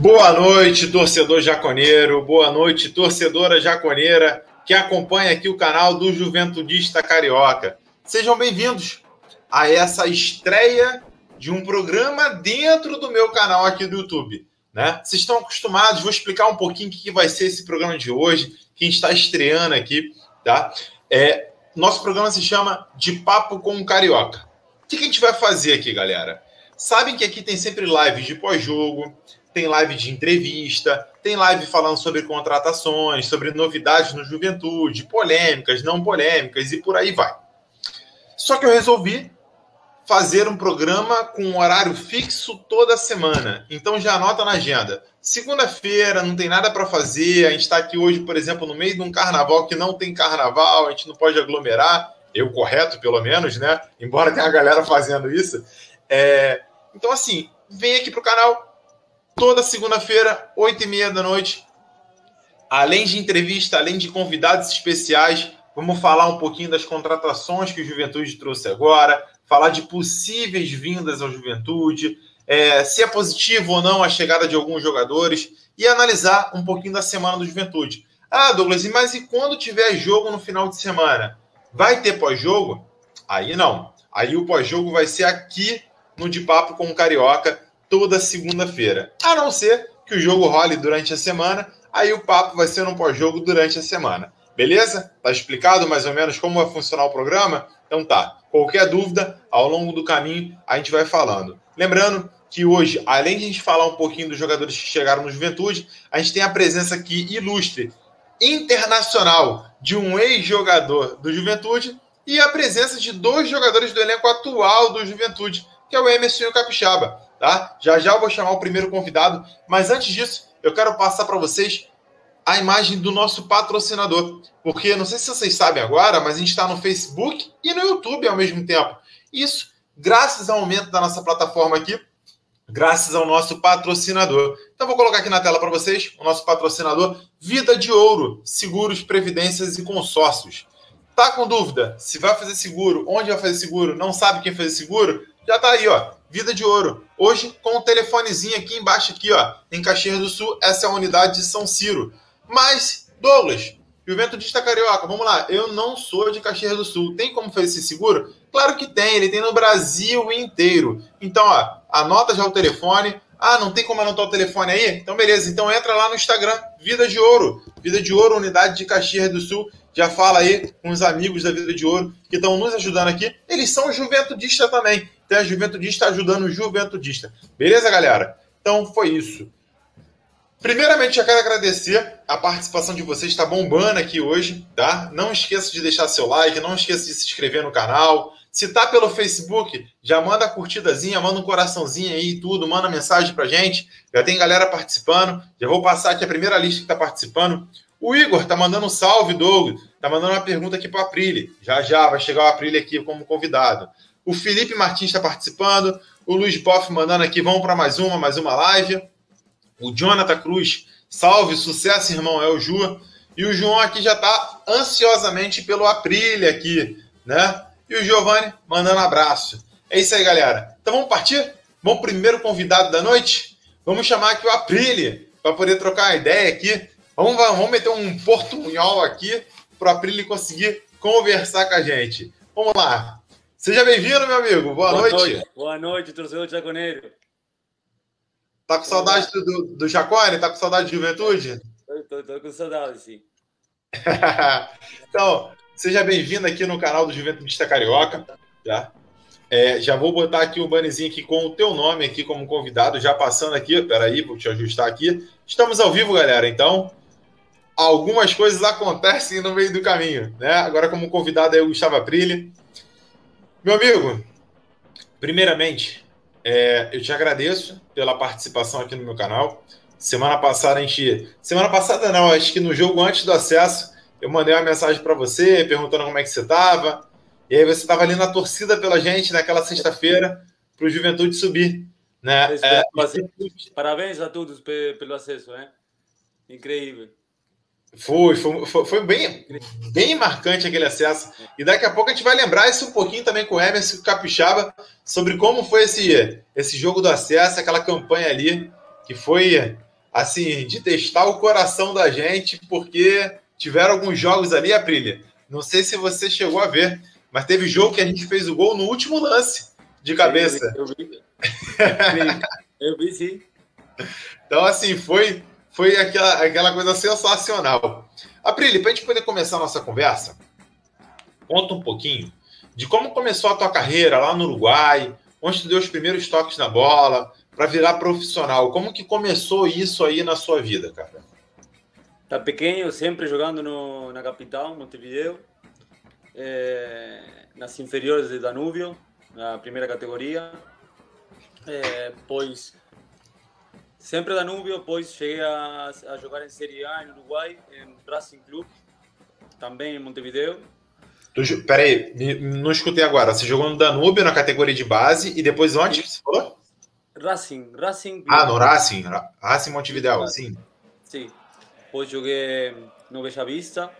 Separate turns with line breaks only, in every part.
Boa noite, torcedor jaconeiro. Boa noite, torcedora jaconeira que acompanha aqui o canal do Juventudista Carioca. Sejam bem-vindos a essa estreia de um programa dentro do meu canal aqui do YouTube. Né? Vocês estão acostumados, vou explicar um pouquinho o que vai ser esse programa de hoje, quem está estreando aqui, tá? É, nosso programa se chama De Papo com o Carioca. O que a gente vai fazer aqui, galera? Sabem que aqui tem sempre lives de pós-jogo, tem live de entrevista, tem live falando sobre contratações, sobre novidades no Juventude, polêmicas, não polêmicas e por aí vai. Só que eu resolvi fazer um programa com um horário fixo toda semana. Então já anota na agenda. Segunda-feira não tem nada para fazer. A gente está aqui hoje, por exemplo, no meio de um carnaval que não tem carnaval, a gente não pode aglomerar. Eu correto, pelo menos, né? Embora tenha a galera fazendo isso. É... Então, assim, vem aqui pro canal, toda segunda-feira, oito e meia da noite. Além de entrevista, além de convidados especiais, vamos falar um pouquinho das contratações que o Juventude trouxe agora, falar de possíveis vindas ao Juventude, é, se é positivo ou não a chegada de alguns jogadores e analisar um pouquinho da semana do Juventude. Ah, Douglas, mas e quando tiver jogo no final de semana? Vai ter pós-jogo? Aí não. Aí o pós-jogo vai ser aqui no De Papo com o Carioca, toda segunda-feira. A não ser que o jogo role durante a semana, aí o papo vai ser no pós-jogo durante a semana. Beleza? Tá explicado mais ou menos como vai funcionar o programa? Então tá. Qualquer dúvida, ao longo do caminho a gente vai falando. Lembrando que hoje, além de a gente falar um pouquinho dos jogadores que chegaram no Juventude, a gente tem a presença aqui ilustre, internacional, de um ex-jogador do Juventude e a presença de dois jogadores do elenco atual do Juventude, que é o Emerson e o Capixaba tá? Já já eu vou chamar o primeiro convidado, mas antes disso, eu quero passar para vocês a imagem do nosso patrocinador, porque não sei se vocês sabem agora, mas a gente está no Facebook e no YouTube ao mesmo tempo. Isso graças ao aumento da nossa plataforma aqui, graças ao nosso patrocinador. Então vou colocar aqui na tela para vocês o nosso patrocinador Vida de Ouro, seguros, previdências e consórcios. Tá com dúvida se vai fazer seguro, onde vai fazer seguro, não sabe quem fazer seguro? Já tá aí, ó. Vida de Ouro. Hoje, com o telefonezinho aqui embaixo, aqui, ó, em Caxias do Sul, essa é a unidade de São Ciro. Mas, Douglas, Juventudista Carioca, vamos lá, eu não sou de Caxias do Sul. Tem como fazer esse seguro? Claro que tem, ele tem no Brasil inteiro. Então, ó, anota já o telefone. Ah, não tem como anotar o telefone aí? Então, beleza. Então, entra lá no Instagram, Vida de Ouro. Vida de Ouro, unidade de Caxias do Sul. Já fala aí com os amigos da Vida de Ouro que estão nos ajudando aqui. Eles são juventudista também. Então, a Juventudista ajudando o Juventudista. Beleza, galera? Então, foi isso. Primeiramente, eu quero agradecer a participação de vocês, está bombando aqui hoje, tá? Não esqueça de deixar seu like, não esqueça de se inscrever no canal. Se tá pelo Facebook, já manda a curtidazinha, manda um coraçãozinho aí e tudo, manda mensagem pra gente. Já tem galera participando. Já vou passar aqui a primeira lista que tá participando. O Igor tá mandando um salve, Doug. Tá mandando uma pergunta aqui para o Aprile. Já já vai chegar o Aprile aqui como convidado. O Felipe Martins está participando. O Luiz Boff mandando aqui, vamos para mais uma, mais uma live. O Jonathan Cruz, salve, sucesso, irmão, é o Ju. E o João aqui já está ansiosamente pelo Aprilia aqui, né? E o Giovanni mandando abraço. É isso aí, galera. Então vamos partir? Vamos primeiro convidado da noite? Vamos chamar aqui o Aprilia para poder trocar uma ideia aqui. Vamos, vamos meter um portunhol aqui para o Aprilia conseguir conversar com a gente. Vamos lá. Seja bem-vindo, meu amigo. Boa, Boa noite. noite.
Boa noite, torcedor de Jaconeiro.
Tá com saudade do, do Jacone? Tá com saudade de juventude?
Tô, tô, tô com saudade, sim.
então, seja bem-vindo aqui no canal do Juventudista Carioca. Tá? É, já vou botar aqui o um bannerzinho aqui com o teu nome aqui como convidado, já passando aqui. Peraí, vou te ajustar aqui. Estamos ao vivo, galera. Então, algumas coisas acontecem no meio do caminho, né? Agora, como convidado é o Gustavo Aprile. Meu amigo, primeiramente, é, eu te agradeço pela participação aqui no meu canal. Semana passada a gente. Semana passada não, acho que no jogo antes do acesso, eu mandei uma mensagem para você perguntando como é que você estava. E aí você estava ali na torcida pela gente naquela sexta-feira para o Juventude subir. Né?
É, Parabéns a todos pelo acesso, né? Incrível.
Foi, foi, foi, bem, bem marcante aquele acesso. E daqui a pouco a gente vai lembrar isso um pouquinho também com o Emerson Capixaba sobre como foi esse, esse jogo do acesso, aquela campanha ali, que foi assim, de testar o coração da gente, porque tiveram alguns jogos ali, Aprilia. Não sei se você chegou a ver, mas teve jogo que a gente fez o gol no último lance de cabeça.
Eu vi, eu vi sim.
Então, assim, foi, foi aquela, aquela coisa sensacional. Aprilia, para a gente poder começar a nossa conversa, conta um pouquinho de como começou a tua carreira lá no Uruguai, onde tu deu os primeiros toques na bola, para virar profissional. Como que começou isso aí na sua vida, cara?
Tá pequeno, sempre jogando no, na capital, Montevideo, é, nas inferiores de Danúbio, na primeira categoria. É, pois sempre Danúbio, depois cheguei a, a, jogar em Série A em Uruguai, em Racing Club, também em Montevideo.
Tu, peraí, não escutei agora. Você jogou no Danúbio na categoria de base e depois onde você falou?
Racing, Racing.
Ah, no Racing, Racing Montevideo, sim.
Sim. Depois joguei no Bella Vista.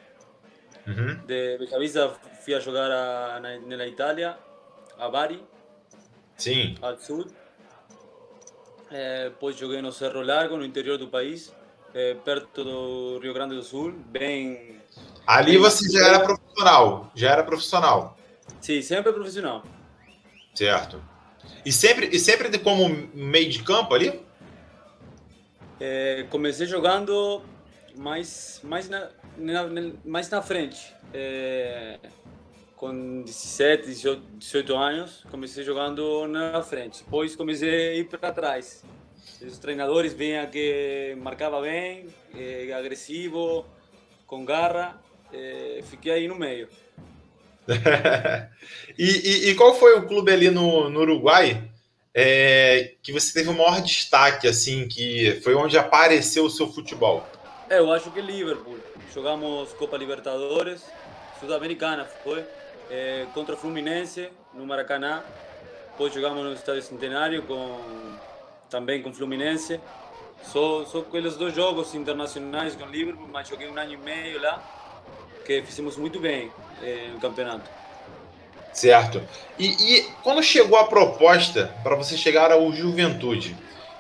Uhum. De Bella Vista fui a jogar a, na, na Itália, a Bari.
Sim.
Ao sul. É, depois joguei no Cerro Largo, no interior do país, é, perto do Rio Grande do Sul, bem.
Ali você já era profissional, já era profissional.
Sim, sempre profissional.
Certo. E sempre, e sempre como meio de campo ali?
É, comecei jogando mais, mais, na, na, mais na frente. É, com 17, 18, 18 anos, comecei jogando na frente. Depois comecei a ir para trás. Os treinadores vinham que marcava bem, é, agressivo, com garra. É, fiquei aí no meio.
e, e, e, qual foi o clube ali no, no Uruguai é, que você teve o maior destaque, assim, que foi onde apareceu o seu futebol?
É, eu acho que Liverpool. Jogamos Copa Libertadores, Sul-Americana foi, é, contra o Fluminense, no Maracanã. Depois jogamos no Estádio Centenário com, também com o Fluminense. Só, só aqueles dois jogos internacionais com Liverpool, mas joguei um ano e meio lá, que fizemos muito bem é, no campeonato.
Certo. E, e quando chegou a proposta para você chegar ao Juventude?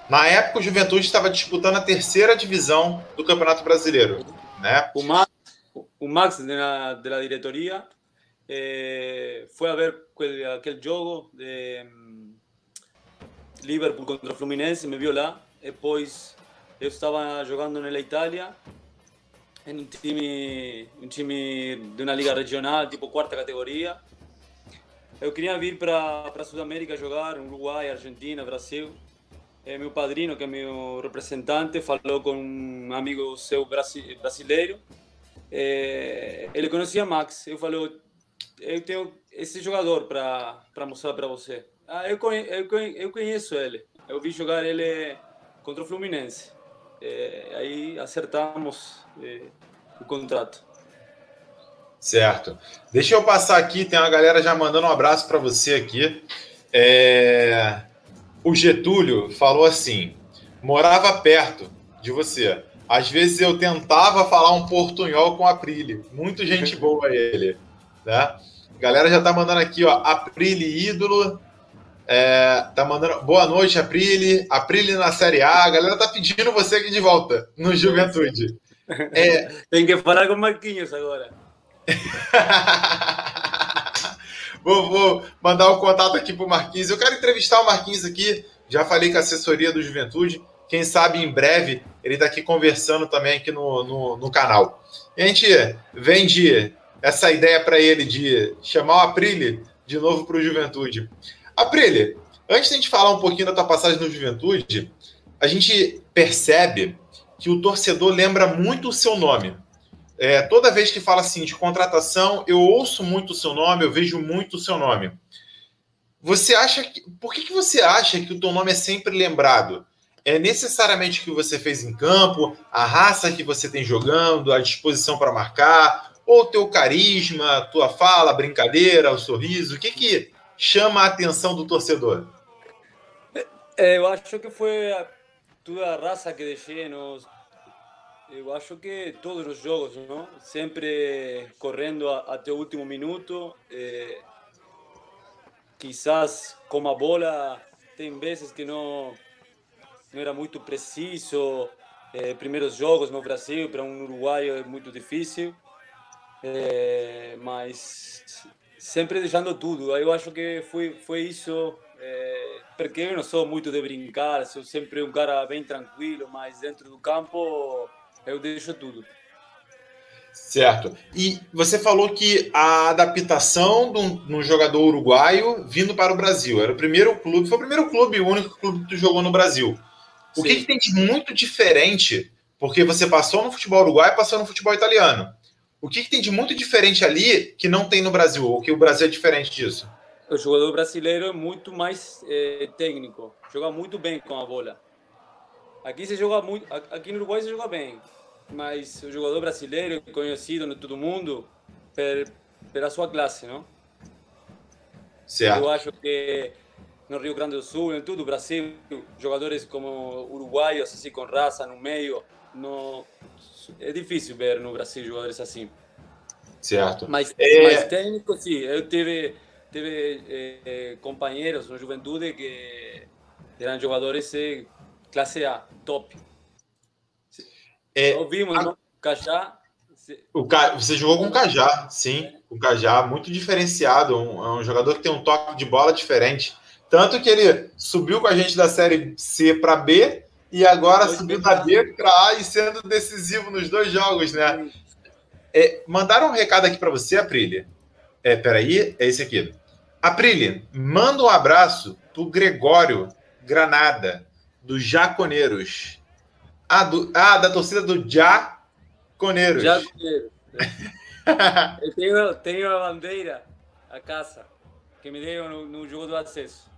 Na época, o Juventude estava disputando a terceira divisão do Campeonato Brasileiro. Né?
O Max, o Max da, da diretoria eh, foi a ver aquele, aquele jogo de um, Liverpool contra o Fluminense, me viu lá. Depois eu estava jogando na Itália em um time, um time de uma liga regional, tipo quarta categoria. Eu queria vir para a Sudamérica jogar, Uruguai, Argentina, Brasil. É, meu padrinho, que é meu representante, falou com um amigo seu brasileiro. Ele conhecia Max. Eu falei, eu tenho esse jogador para mostrar para você. Ah, eu, eu, eu conheço ele. Eu vi jogar ele contra o Fluminense. É, aí acertamos é, o contrato.
Certo. Deixa eu passar aqui, tem uma galera já mandando um abraço para você aqui. É... O Getúlio falou assim: morava perto de você. Às vezes eu tentava falar um portunhol com a Aprile. Muito gente boa ele. Né? A galera já tá mandando aqui, ó. Aprile ídolo. É, tá mandando. Boa noite, Aprile. Aprile na Série A. A galera tá pedindo você aqui de volta no Juventude.
É... Tem que falar com Marquinhos agora.
vou, vou, mandar o um contato aqui para o Marquinhos. Eu quero entrevistar o Marquinhos aqui. Já falei com a assessoria do Juventude. Quem sabe em breve ele está aqui conversando também aqui no, no, no, canal. A gente vende essa ideia para ele de chamar o Aprile de novo para o Juventude. Aprile, antes de a gente falar um pouquinho da tua passagem no Juventude, a gente percebe que o torcedor lembra muito o seu nome. É, toda vez que fala assim de contratação, eu ouço muito o seu nome, eu vejo muito o seu nome. Você acha que. Por que, que você acha que o teu nome é sempre lembrado? É necessariamente o que você fez em campo, a raça que você tem jogando, a disposição para marcar, ou o teu carisma, a tua fala, a brincadeira, o sorriso? O que, que chama a atenção do torcedor?
É, eu acho que foi toda a raça que deixei nos eu acho que todos os jogos, não? sempre correndo até o último minuto. É, quizás com a bola, tem vezes que não, não era muito preciso, é, primeiros jogos no Brasil, para um uruguaio é muito difícil, é, mas sempre deixando tudo. Eu acho que foi, foi isso, é, porque eu não sou muito de brincar, sou sempre um cara bem tranquilo, mas dentro do campo eu deixo tudo.
Certo. E você falou que a adaptação de um, um, jogador uruguaio vindo para o Brasil era o primeiro clube, foi o primeiro clube, o único clube que tu jogou no Brasil. O que, que, tem de muito diferente? Porque você passou no futebol uruguaio e passou no futebol italiano. O que, que, tem de muito diferente ali que não tem no Brasil? Ou que o Brasil é diferente disso?
O jogador brasileiro é muito mais é, técnico, joga muito bem com a bola. Aqui se joga muito, aqui no Uruguai se joga bem, mas o jogador brasileiro é conhecido no todo mundo per, pela sua classe, não?
Certo.
Eu acho que no Rio Grande do Sul, em todo o Brasil, jogadores como uruguaios, assim, com raça no meio, no, é difícil ver no Brasil jogadores assim.
Certo.
Mas, é... mas técnico, sim. Eu tive, tive eh, companheiros no Juventude que eram jogadores de classe A, top.
É,
Ouvimos, a... não? Cajá.
O Ca... Você jogou com o Cajá, sim. O Cajá, muito diferenciado. Um, é um jogador que tem um toque de bola diferente. Tanto que ele subiu com a gente da Série C para B e agora subiu da B para A e sendo decisivo nos dois jogos, né? É, mandaram um recado aqui para você, Aprília. É, peraí, é esse aqui. Aprília, manda um abraço pro Gregório Granada, do Jaconeiros. Ah, do, ah da torcida do Jaconeiros.
Jaconeiros. eu tenho, tenho a bandeira, a caça, que me deu no, no jogo do acesso.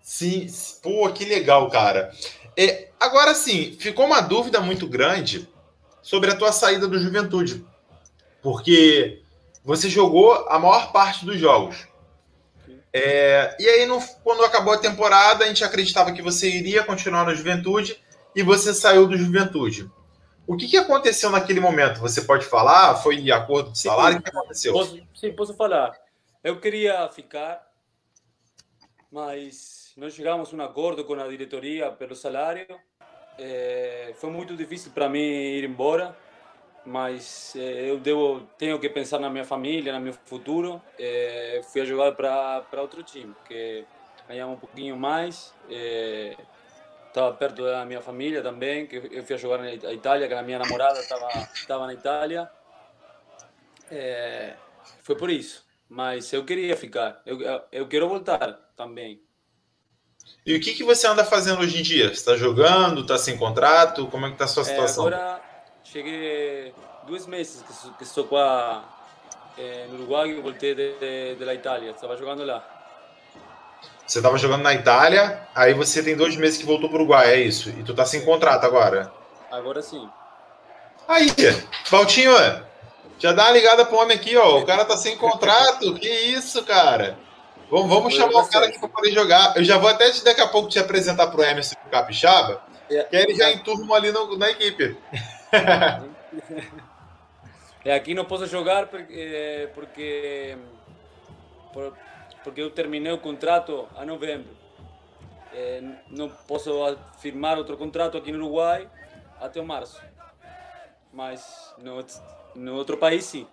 Sim, pô, que legal, cara. É, agora sim, ficou uma dúvida muito grande sobre a tua saída do Juventude. Porque você jogou a maior parte dos jogos. É, e aí, no, quando acabou a temporada, a gente acreditava que você iria continuar no Juventude e você saiu do Juventude. O que, que aconteceu naquele momento? Você pode falar? Foi acordo de salário? Sim, o que aconteceu?
Posso, sim, posso falar. Eu queria ficar, mas não chegamos a um acordo com a diretoria pelo salário. É, foi muito difícil para mim ir embora mas eh, eu devo, tenho que pensar na minha família, no meu futuro. Eh, fui a jogar para outro time, que ganhava um pouquinho mais. estava eh, perto da minha família também, que eu fui a jogar na Itália, que a minha namorada estava estava na Itália. foi por isso. Mas eu queria ficar. Eu, eu quero voltar também.
E o que, que você anda fazendo hoje em dia? Está jogando? Está sem contrato? Como é que está a sua situação?
agora cheguei dois meses que, que estou com a, eh, no Uruguai e voltei de, de, de, Itália. Estava jogando lá.
Você estava jogando na Itália, aí você tem dois meses que voltou para o Uruguai, é isso? E tu tá sem contrato agora?
Agora sim.
Aí, Valtinho, já dá uma ligada pro homem aqui, ó. O cara tá sem contrato. que isso, cara? Vamos, vamos chamar o cara aqui para poder jogar. Eu já vou até daqui a pouco te apresentar pro Emerson Capixaba, é, que ele já é. enturma ali no, na equipe.
Aqui não posso jogar porque, porque, porque eu terminei o contrato a novembro. Não posso firmar outro contrato aqui no Uruguai até o março. Mas no, no outro país, sim.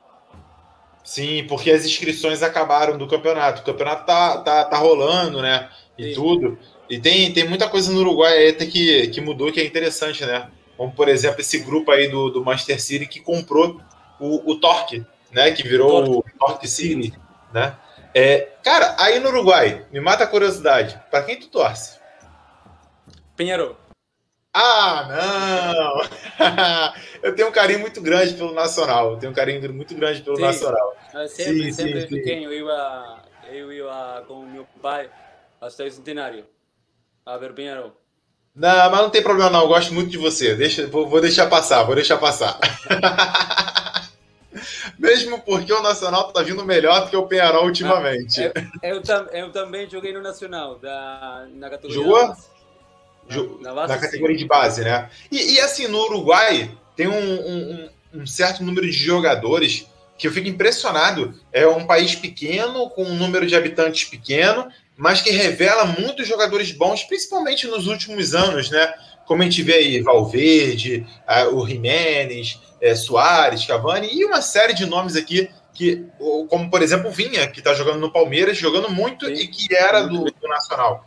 Sim, porque as inscrições acabaram do campeonato. O campeonato tá, tá, tá rolando, né? E sim. tudo. E tem, tem muita coisa no Uruguai até que, que mudou que é interessante, né? como por exemplo esse grupo aí do, do Manchester City que comprou o, o Torque, né? Que virou Torque. o Torque City, né? É, cara, aí no Uruguai, me mata a curiosidade, para quem tu torce?
Pinheiro.
Ah, não! eu tenho um carinho muito grande pelo Nacional. Eu tenho um carinho muito grande pelo sim. Nacional.
Eu sempre, sim, sempre sim, pequeno, eu ia, eu ia com meu pai até o centenário a ver Pinheiro.
Não, mas não tem problema não, eu gosto muito de você. Deixa, vou, vou deixar passar, vou deixar passar. Mesmo porque o Nacional tá vindo melhor do que o Penharol ultimamente.
Ah, eu, eu, eu, também joguei no Nacional, da, na categoria.
Jogou? Na, na, na categoria de base, né? E, e, assim, no Uruguai tem um, um, um, certo número de jogadores que eu fico impressionado. É um país pequeno, com um número de habitantes pequeno, mas que revela muitos jogadores bons, principalmente nos últimos anos, né? Como a gente vê aí, Valverde, o Jiménez, é, Soares, Cavani e uma série de nomes aqui que, como por exemplo, o Vinha, que está jogando no Palmeiras, jogando muito Sim. e que era do, do Nacional.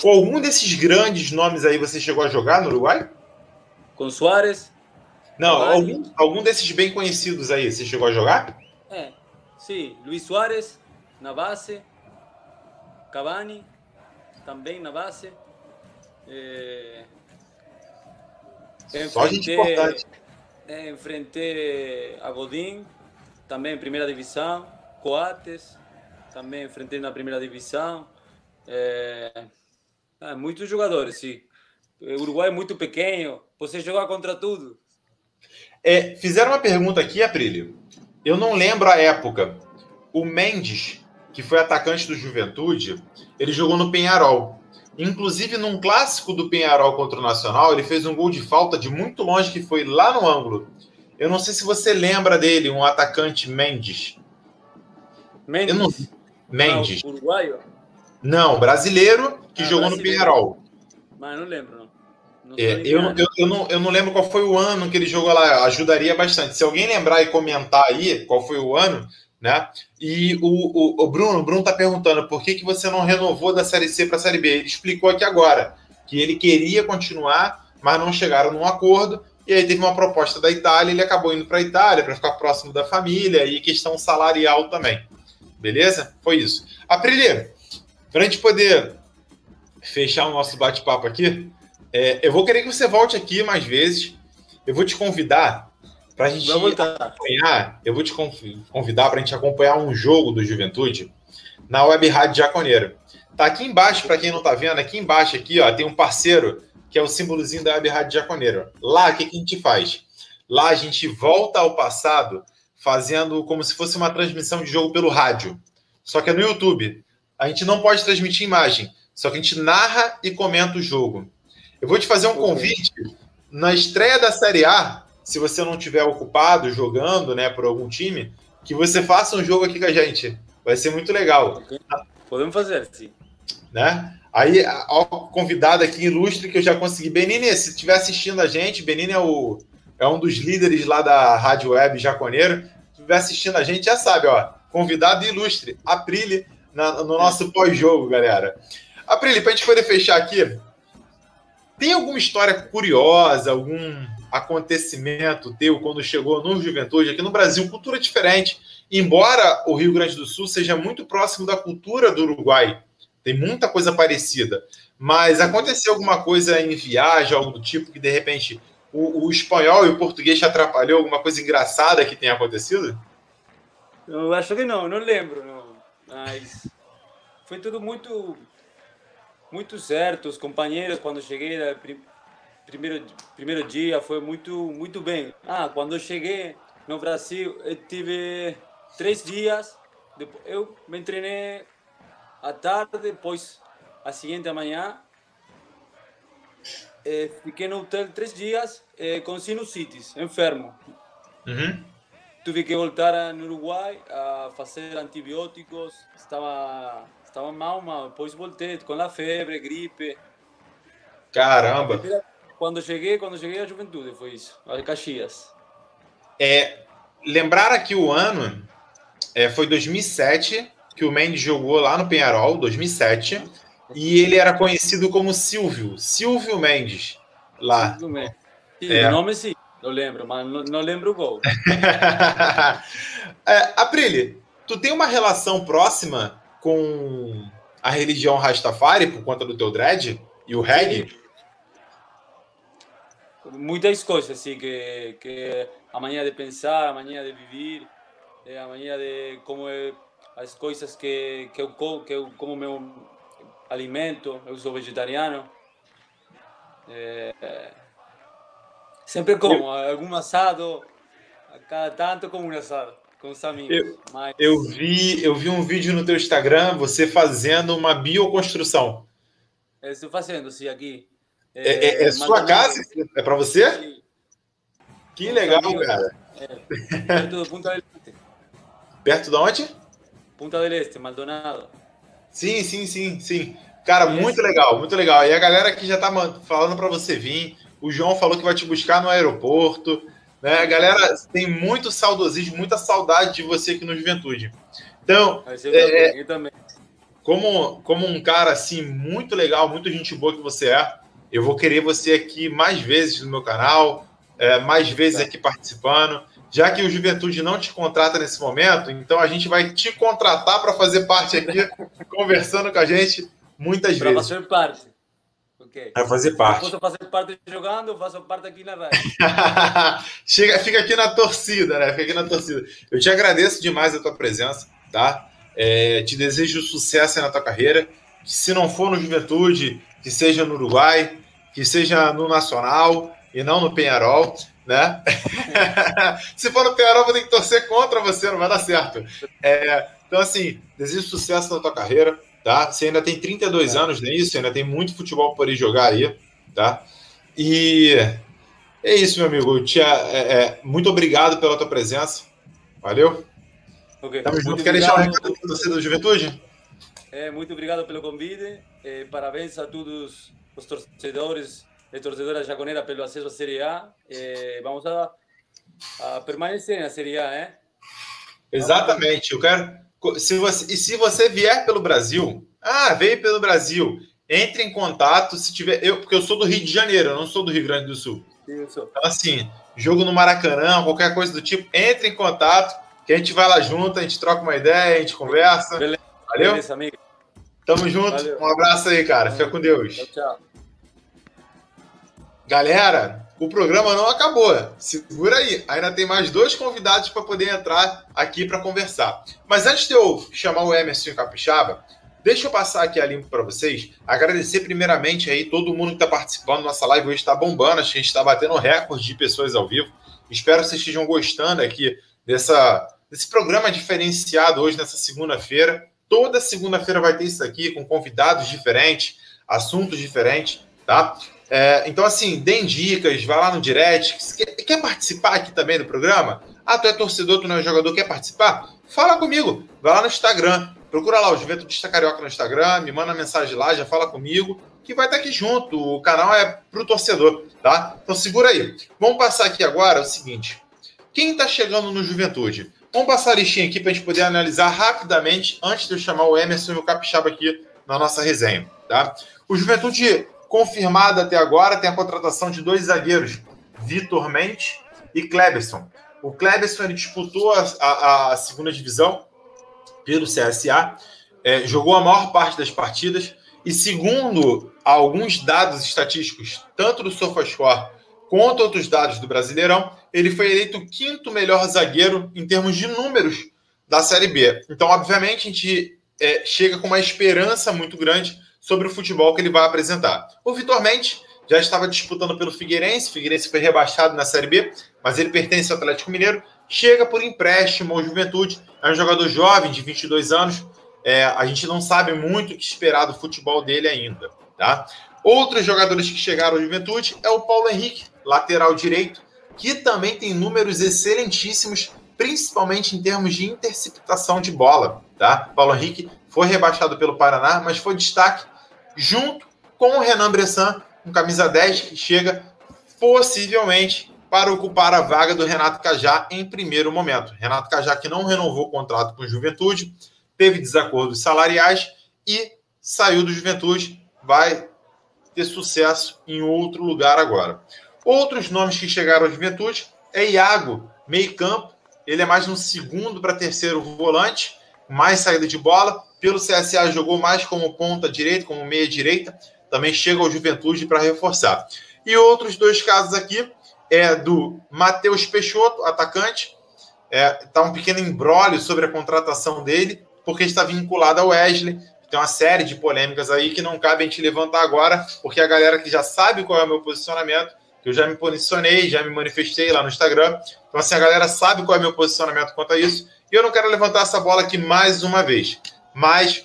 Com algum desses grandes nomes aí você chegou a jogar no Uruguai?
Com Soares?
Não, algum, algum desses bem conhecidos aí, você chegou a jogar?
É, sim. Luiz Soares, na base. Cavani, também na base. É...
Só gente importante.
É, enfrentei a Godin, também em primeira divisão. Coates, também enfrentei na primeira divisão. É... Ah, muitos jogadores, sim. O Uruguai é muito pequeno, você joga contra tudo.
É, fizeram uma pergunta aqui, Aprílio. Eu não lembro a época. O Mendes, que foi atacante do Juventude, ele jogou no Penharol. Inclusive, num clássico do Penharol contra o Nacional, ele fez um gol de falta de muito longe, que foi lá no ângulo. Eu não sei se você lembra dele, um atacante Mendes.
Mendes?
Não... Mendes.
Não, uruguaio?
Não, brasileiro que ah, jogou brasileiro. no Penharol.
Mas não lembro, não.
não é, eu, eu, eu, não, eu não lembro qual foi o ano que ele jogou lá, ajudaria bastante. Se alguém lembrar e comentar aí qual foi o ano, né? E o, o, o Bruno, o Bruno tá perguntando por que, que você não renovou da Série C para a Série B. Ele explicou aqui agora que ele queria continuar, mas não chegaram num acordo. E aí teve uma proposta da Itália, ele acabou indo para a Itália para ficar próximo da família e questão salarial também. Beleza? Foi isso. Aprilia, para a gente poder fechar o nosso bate-papo aqui, é, eu vou querer que você volte aqui mais vezes. Eu vou te convidar para a gente acompanhar. Eu vou te convidar para a gente acompanhar um jogo do Juventude na Web Rádio Jaconeiro. Tá aqui embaixo, para quem não está vendo, aqui embaixo aqui, ó, tem um parceiro que é o símbolozinho da Web Rádio Jaconeiro. Lá, o que, que a gente faz? Lá a gente volta ao passado, fazendo como se fosse uma transmissão de jogo pelo rádio. Só que é no YouTube a gente não pode transmitir imagem, só que a gente narra e comenta o jogo. Eu vou te fazer um convite na estreia da Série A, se você não tiver ocupado jogando, né, por algum time, que você faça um jogo aqui com a gente. Vai ser muito legal.
Podemos fazer, sim.
Né? Aí, ó, convidado aqui ilustre que eu já consegui. Benini, se estiver assistindo a gente, Benini é, o, é um dos líderes lá da Rádio Web Jaconeiro. Se estiver assistindo a gente, já sabe, ó. Convidado ilustre, Aprile, na, no nosso pós-jogo, galera. Aprile, para a gente poder fechar aqui, tem alguma história curiosa, algum acontecimento teu quando chegou no Juventude aqui no Brasil, cultura diferente, embora o Rio Grande do Sul seja muito próximo da cultura do Uruguai, tem muita coisa parecida, mas aconteceu alguma coisa em viagem, algo do tipo que de repente o, o espanhol e o português te atrapalhou, alguma coisa engraçada que tenha acontecido?
Eu acho que não, não lembro, não. Mas foi tudo muito muito certo. Os companheiros, quando cheguei, primeiro primeiro dia foi muito muito bem. Ah, quando eu cheguei no Brasil, eu tive três dias. Eu me treinei à tarde, depois a seguinte manhã. Eh, fiquei no hotel três dias eh, com sinusites, enfermo.
Uhum.
Tive que voltar no Uruguai a fazer antibióticos. Estava, estava mal, mal. Depois voltei com a febre, gripe.
Caramba!
Quando cheguei, quando cheguei à juventude, foi isso, a Caxias.
É, lembrar aqui o ano, é, foi 2007 que o Mendes jogou lá no Penharol, 2007, e ele era conhecido como Silvio, Silvio Mendes, lá. Silvio Mendes.
Sim, é. o nome sim. Eu lembro, mas não, não lembro o gol.
é, Aprile, tu tem uma relação próxima com a religião Rastafari por conta do teu dread e o reggae?
Muitas coisas, assim, que, que a maneira de pensar, a maneira de viver, é, a maneira de como é, as coisas que, que, eu, que eu como meu alimento, eu sou vegetariano. É, Sempre como, algum assado, cada tanto como um assado, com os amigos.
Eu, Mas... eu, vi, eu vi um vídeo no teu Instagram, você fazendo uma bioconstrução.
Eu estou fazendo, sim, aqui.
É, é, é sua casa? É para você? Sim. Que legal, amigos, cara. É,
perto do Punta del Este.
Perto de onde?
Punta del Este, Maldonado.
Sim, sim, sim, sim. Cara, muito legal, muito legal. E a galera que já tá falando para você vir, o João falou que vai te buscar no aeroporto, né? A galera tem muito saudosismo, muita saudade de você aqui no Juventude. Então, é, também. Como, como um cara assim muito legal, muito gente boa que você é, eu vou querer você aqui mais vezes no meu canal, é, mais vezes tá. aqui participando. Já que o Juventude não te contrata nesse momento, então a gente vai te contratar para fazer parte aqui, conversando com a gente muitas pra vezes.
Para fazer parte.
Okay. Vai fazer parte.
Se posso fazer parte jogando, eu faço parte aqui na rádio.
Chega, fica aqui na torcida, né? Fica aqui na torcida. Eu te agradeço demais a tua presença, tá? É, te desejo sucesso na tua carreira. Que se não for no Juventude, que seja no Uruguai, que seja no Nacional e não no Penharol, né? se for no Penharol, vou ter que torcer contra você, não vai dar certo. É, então, assim, desejo sucesso na tua carreira, tá? Você ainda tem 32 é. anos, não é isso? Ainda tem muito futebol por ir jogar aí, tá? E é isso, meu amigo. Tia, é, é, muito obrigado pela tua presença. Valeu. Okay. Tamo junto. Quer deixar um recado para você da juventude?
É, muito obrigado pelo convite. É, parabéns a todos os torcedores e torcedoras jaconeira pelo acesso à Série A. É, vamos a, a permanecer na Série A, né?
Exatamente. Eu quero. Se você, e se você vier pelo Brasil, ah, veio pelo Brasil, entre em contato se tiver. Eu, porque eu sou do Rio de Janeiro, eu não sou do Rio Grande do Sul. Isso. Então, assim, jogo no Maracanã, qualquer coisa do tipo, entre em contato que a gente vai lá junto, a gente troca uma ideia, a gente conversa. Beleza, Valeu? Beleza, amigo. Tamo junto. Valeu. Um abraço aí, cara. Fica com Deus. Tchau, tchau. Galera, o programa não acabou. Segura aí. Ainda tem mais dois convidados para poder entrar aqui para conversar. Mas antes de eu chamar o Emerson Capixaba, deixa eu passar aqui a limpo para vocês. Agradecer primeiramente aí todo mundo que está participando. Nossa live hoje está bombando. A gente está batendo recorde de pessoas ao vivo. Espero que vocês estejam gostando aqui dessa esse programa diferenciado hoje, nessa segunda-feira. Toda segunda-feira vai ter isso aqui, com convidados diferentes, assuntos diferentes, tá? É, então, assim, deem dicas, vai lá no direct. Quer, quer, participar aqui também do programa? Ah, tu é torcedor, tu não é jogador, quer participar? Fala comigo, vai lá no Instagram, procura lá o Juventude Carioca no Instagram, me manda mensagem lá, já fala comigo, que vai estar aqui junto. O canal é pro torcedor, tá? Então segura aí. Vamos passar aqui agora o seguinte: quem está chegando no Juventude? Vamos passar a listinha aqui para a gente poder analisar rapidamente antes de eu chamar o Emerson e o Capixaba aqui na nossa resenha. Tá? O Juventude confirmado até agora tem a contratação de dois zagueiros, Vitor Mendes e Kleberson. O Kleberson ele disputou a, a, a segunda divisão pelo CSA, é, jogou a maior parte das partidas e segundo alguns dados estatísticos, tanto do SofaScore quanto outros dados do Brasileirão, ele foi eleito o quinto melhor zagueiro em termos de números da Série B. Então, obviamente, a gente é, chega com uma esperança muito grande sobre o futebol que ele vai apresentar. O Vitor Mendes já estava disputando pelo Figueirense, o Figueirense foi rebaixado na Série B, mas ele pertence ao Atlético Mineiro, chega por empréstimo ao Juventude, é um jogador jovem, de 22 anos, é, a gente não sabe muito o que esperar do futebol dele ainda, tá? Outros jogadores que chegaram ao Juventude é o Paulo Henrique, lateral direito, que também tem números excelentíssimos, principalmente em termos de interceptação de bola. Tá? Paulo Henrique foi rebaixado pelo Paraná, mas foi destaque junto com o Renan Bressan, com camisa 10, que chega possivelmente para ocupar a vaga do Renato Cajá em primeiro momento. Renato Cajá que não renovou o contrato com o Juventude, teve desacordos salariais e saiu do Juventude, vai ter sucesso em outro lugar agora. Outros nomes que chegaram à juventude é Iago, meio campo. Ele é mais um segundo para terceiro volante, mais saída de bola. Pelo CSA jogou mais como ponta direita, como meia direita. Também chega ao Juventude para reforçar. E outros dois casos aqui é do Matheus Peixoto, atacante. É, tá um pequeno embrólio sobre a contratação dele, porque está vinculado ao Wesley. Tem uma série de polêmicas aí que não cabe a gente levantar agora, porque a galera que já sabe qual é o meu posicionamento eu já me posicionei, já me manifestei lá no Instagram. Então, assim, a galera sabe qual é o meu posicionamento quanto a isso. E eu não quero levantar essa bola aqui mais uma vez. Mas,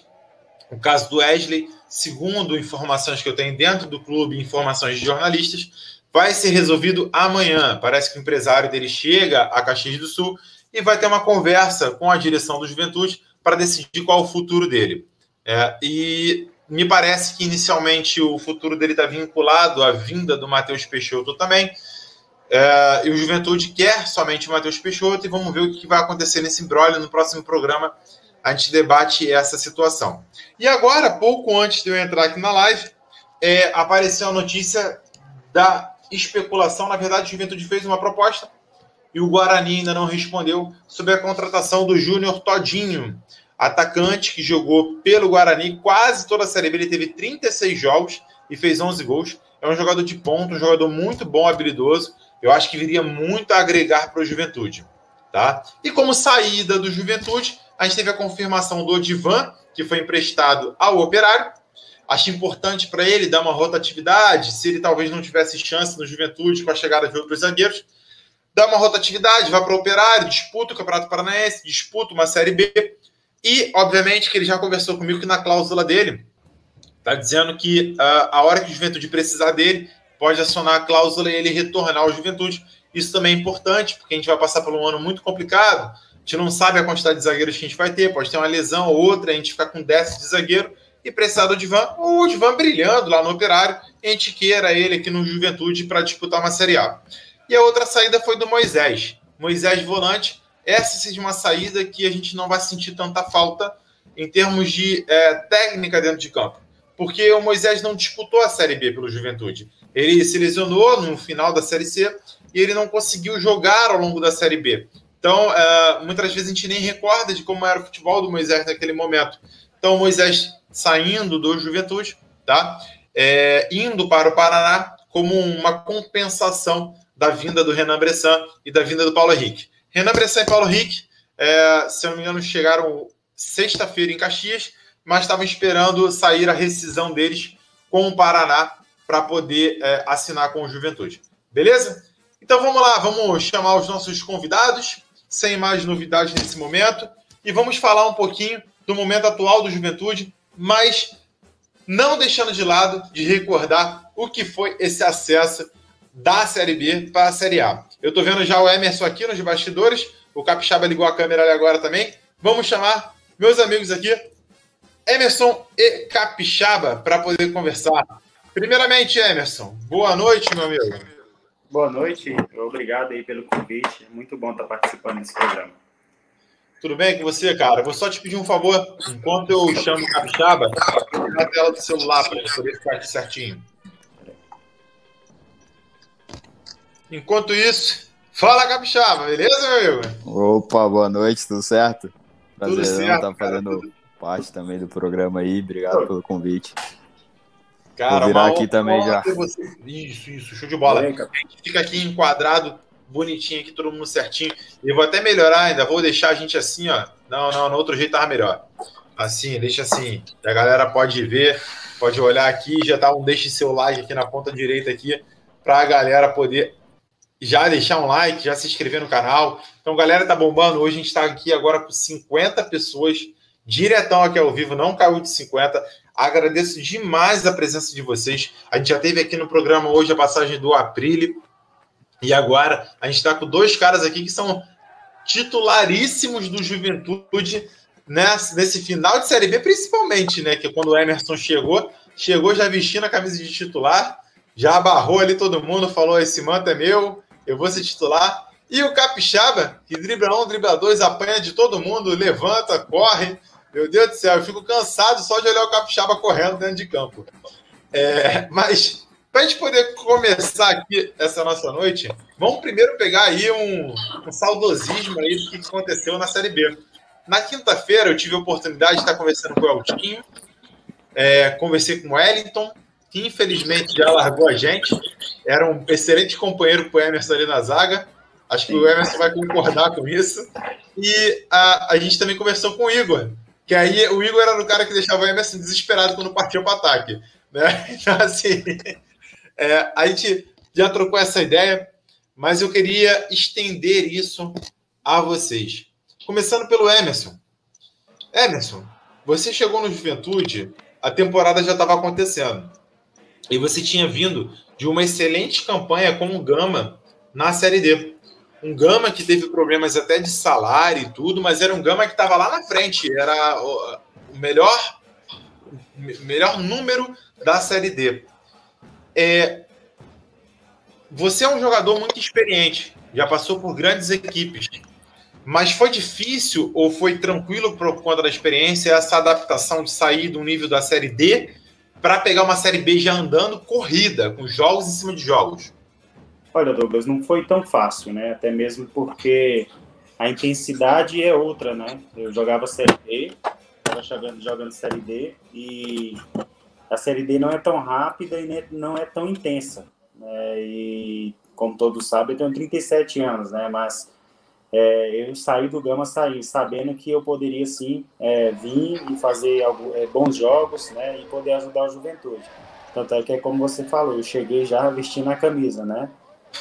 o caso do Wesley, segundo informações que eu tenho dentro do clube, informações de jornalistas, vai ser resolvido amanhã. Parece que o empresário dele chega a Caxias do Sul e vai ter uma conversa com a direção do Juventude para decidir qual o futuro dele. É, e me parece que inicialmente o futuro dele está vinculado à vinda do Matheus Peixoto também. É, e o Juventude quer somente o Matheus Peixoto, e vamos ver o que vai acontecer nesse embrólio no próximo programa. A gente debate essa situação. E agora, pouco antes de eu entrar aqui na live, é, apareceu a notícia da especulação. Na verdade, o Juventude fez uma proposta e o Guarani ainda não respondeu sobre a contratação do Júnior Todinho, atacante que jogou pelo Guarani quase toda a Série B. Ele teve 36 jogos e fez 11 gols. É um jogador de ponta, um jogador muito bom, habilidoso. Eu acho que viria muito a agregar para o Juventude. Tá? E como saída do Juventude, a gente teve a confirmação do Odivan, que foi emprestado ao Operário. Acho importante para ele dar uma rotatividade, se ele talvez não tivesse chance no Juventude com a chegada de outros zagueiros dá uma rotatividade, vai para o Operário, disputa o Campeonato Paranaense, disputa uma Série B. E, obviamente, que ele já conversou comigo que na cláusula dele está dizendo que uh, a hora que o Juventude precisar dele, pode acionar a cláusula e ele retornar ao Juventude. Isso também é importante, porque a gente vai passar por um ano muito complicado. A gente não sabe a quantidade de zagueiros que a gente vai ter, pode ter uma lesão ou outra, a gente ficar com déficit de zagueiro e precisar do Divan, ou o Divan brilhando lá no Operário, a gente queira ele aqui no Juventude para disputar uma Série A. E a outra saída foi do Moisés. Moisés volante. Essa seja uma saída que a gente não vai sentir tanta falta em termos de é, técnica dentro de campo. Porque o Moisés não disputou a Série B pelo Juventude. Ele se lesionou no final da Série C e ele não conseguiu jogar ao longo da Série B. Então, é, muitas vezes a gente nem recorda de como era o futebol do Moisés naquele momento. Então, Moisés saindo do Juventude, tá? É, indo para o Paraná como uma compensação da vinda do Renan Bressan e da vinda do Paulo Henrique. Renan Bressan e Paulo Henrique, é, se eu não me engano, chegaram sexta-feira em Caxias, mas estavam esperando sair a rescisão deles com o Paraná para poder é, assinar com o Juventude. Beleza? Então vamos lá, vamos chamar os nossos convidados, sem mais novidades nesse momento, e vamos falar um pouquinho do momento atual do Juventude, mas não deixando de lado de recordar o que foi esse acesso da Série B para a Série A. Eu estou vendo já o Emerson aqui nos bastidores, o Capixaba ligou a câmera ali agora também. Vamos chamar meus amigos aqui, Emerson e Capixaba, para poder conversar. Primeiramente, Emerson, boa noite, meu amigo.
Boa noite, obrigado aí pelo convite. É muito bom estar participando desse programa.
Tudo bem com você, cara? Vou só te pedir um favor. Enquanto eu chamo o Capixaba, na tela do celular para poder ficar aqui certinho. Enquanto isso, fala Capixaba, beleza, meu amigo?
Opa, boa noite, tudo certo? Prazer tudo certo, estar fazendo tudo... parte também do programa aí, obrigado pelo convite.
Cara, Vou virar aqui também já. Você... Isso, isso, show de bola. Bem, a gente fica aqui enquadrado, bonitinho aqui, todo mundo certinho. E vou até melhorar ainda, vou deixar a gente assim, ó. Não, não, no outro jeito tava melhor. Assim, deixa assim. A galera pode ver, pode olhar aqui, já tá um deixe seu like aqui na ponta direita aqui, para a galera poder já deixar um like, já se inscrever no canal. Então, galera, tá bombando. Hoje a gente está aqui agora com 50 pessoas, diretão aqui ao vivo, não caiu de 50. Agradeço demais a presença de vocês. A gente já teve aqui no programa hoje a passagem do Aprile. E agora a gente está com dois caras aqui que são titularíssimos do Juventude nesse, nesse final de Série B, principalmente, né? Que quando o Emerson chegou, chegou já vestindo a camisa de titular, já abarrou ali todo mundo, falou: esse manto é meu, eu vou ser titular. E o Capixaba, que dribla um, dribla dois, apanha de todo mundo, levanta, corre. Meu Deus do céu, eu fico cansado só de olhar o Capixaba correndo dentro de campo. É, mas, para a gente poder começar aqui essa nossa noite, vamos primeiro pegar aí um, um saudosismo aí do que aconteceu na Série B. Na quinta-feira, eu tive a oportunidade de estar conversando com o Eltinho, é, conversei com o Wellington, que infelizmente já largou a gente. Era um excelente companheiro para o Emerson ali na zaga. Acho que o Emerson vai concordar com isso. E a, a gente também conversou com o Igor, que aí o Igor era o cara que deixava o Emerson desesperado quando partia para ataque. Né? Então, assim, é, a gente já trocou essa ideia, mas eu queria estender isso a vocês. Começando pelo Emerson. Emerson, você chegou no Juventude, a temporada já estava acontecendo. E você tinha vindo de uma excelente campanha com o Gama na Série D. Um Gama que teve problemas até de salário e tudo, mas era um Gama que estava lá na frente. Era o melhor melhor número da Série D. É, você é um jogador muito experiente, já passou por grandes equipes. Mas foi difícil ou foi tranquilo por conta da experiência essa adaptação de sair do nível da Série D para pegar uma Série B já andando corrida, com jogos em cima de jogos?
Olha, Douglas, não foi tão fácil, né? Até mesmo porque a intensidade é outra, né? Eu jogava Série D, estava jogando, jogando Série D e a Série D não é tão rápida e não é tão intensa. Né? E como todos sabem, eu tenho 37 anos, né? Mas é, eu saí do Gama saí, sabendo que eu poderia sim é, vir e fazer algum, é, bons jogos né, e poder ajudar a juventude. Tanto é que é como você falou, eu cheguei já vestindo a camisa, né?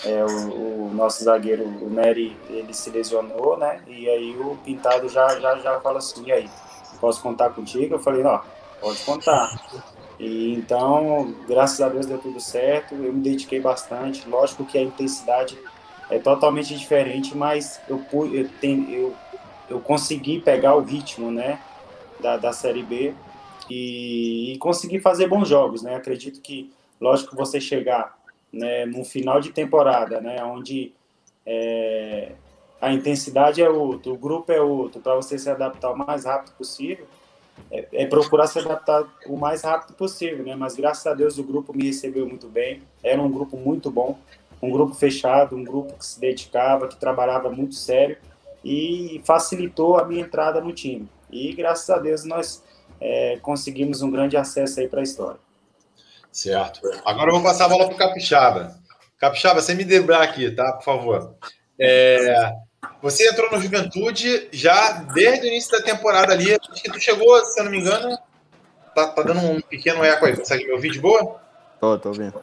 É, o, o, nosso zagueiro, o Nery, ele se lesionou, né? E aí o Pintado já, já, já fala assim, e aí, posso contar contigo? Eu falei, ó, pode contar. E então, graças a Deus deu tudo certo, eu me dediquei bastante. Lógico que a intensidade é totalmente diferente, mas eu, eu, tenho, eu, eu consegui pegar o ritmo né, da, da Série B e, e consegui fazer bons jogos. Né? Acredito que, lógico, você chegar né, no final de temporada, né, onde é, a intensidade é outra, o grupo é outro, para você se adaptar o mais rápido possível, é, é, procurar se adaptar o mais rápido possível, né? Mas graças a Deus o grupo me recebeu muito bem, era um grupo muito bom um grupo fechado, um grupo que se dedicava, que trabalhava muito sério e facilitou a minha entrada no time. E graças a Deus nós é, conseguimos um grande acesso aí para a história.
Certo. Agora eu vou passar a bola para o Capixaba. Capixaba, você me debrar aqui, tá? Por favor. É, você entrou no Juventude já desde o início da temporada ali. Acho que tu chegou, se eu não me engano, tá, tá dando um pequeno eco aí. Consegue me ouvir de boa?
Tô, tô vendo.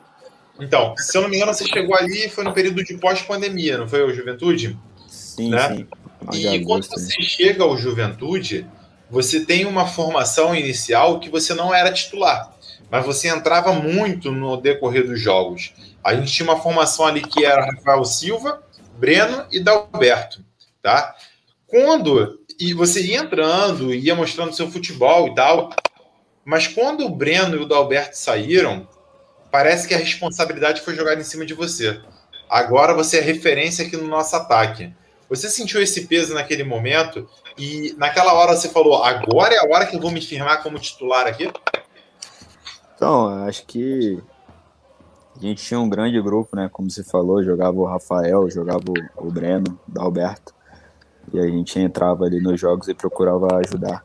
Então, se eu não me engano, você chegou ali foi no período de pós-pandemia, não foi o Juventude?
Sim, né? sim.
E quando você chega ao Juventude, você tem uma formação inicial que você não era titular, mas você entrava muito no decorrer dos jogos. A gente tinha uma formação ali que era Rafael Silva, Breno e Dalberto, tá? Quando e você ia entrando, ia mostrando seu futebol e tal, mas quando o Breno e o Dalberto saíram, parece que a responsabilidade foi jogada em cima de você. Agora você é referência aqui no nosso ataque. Você sentiu esse peso naquele momento e naquela hora você falou: agora é a hora que eu vou me firmar como titular aqui?
Então, acho que a gente tinha um grande grupo, né? Como você falou, jogava o Rafael, jogava o Breno, o Alberto. E a gente entrava ali nos jogos e procurava ajudar.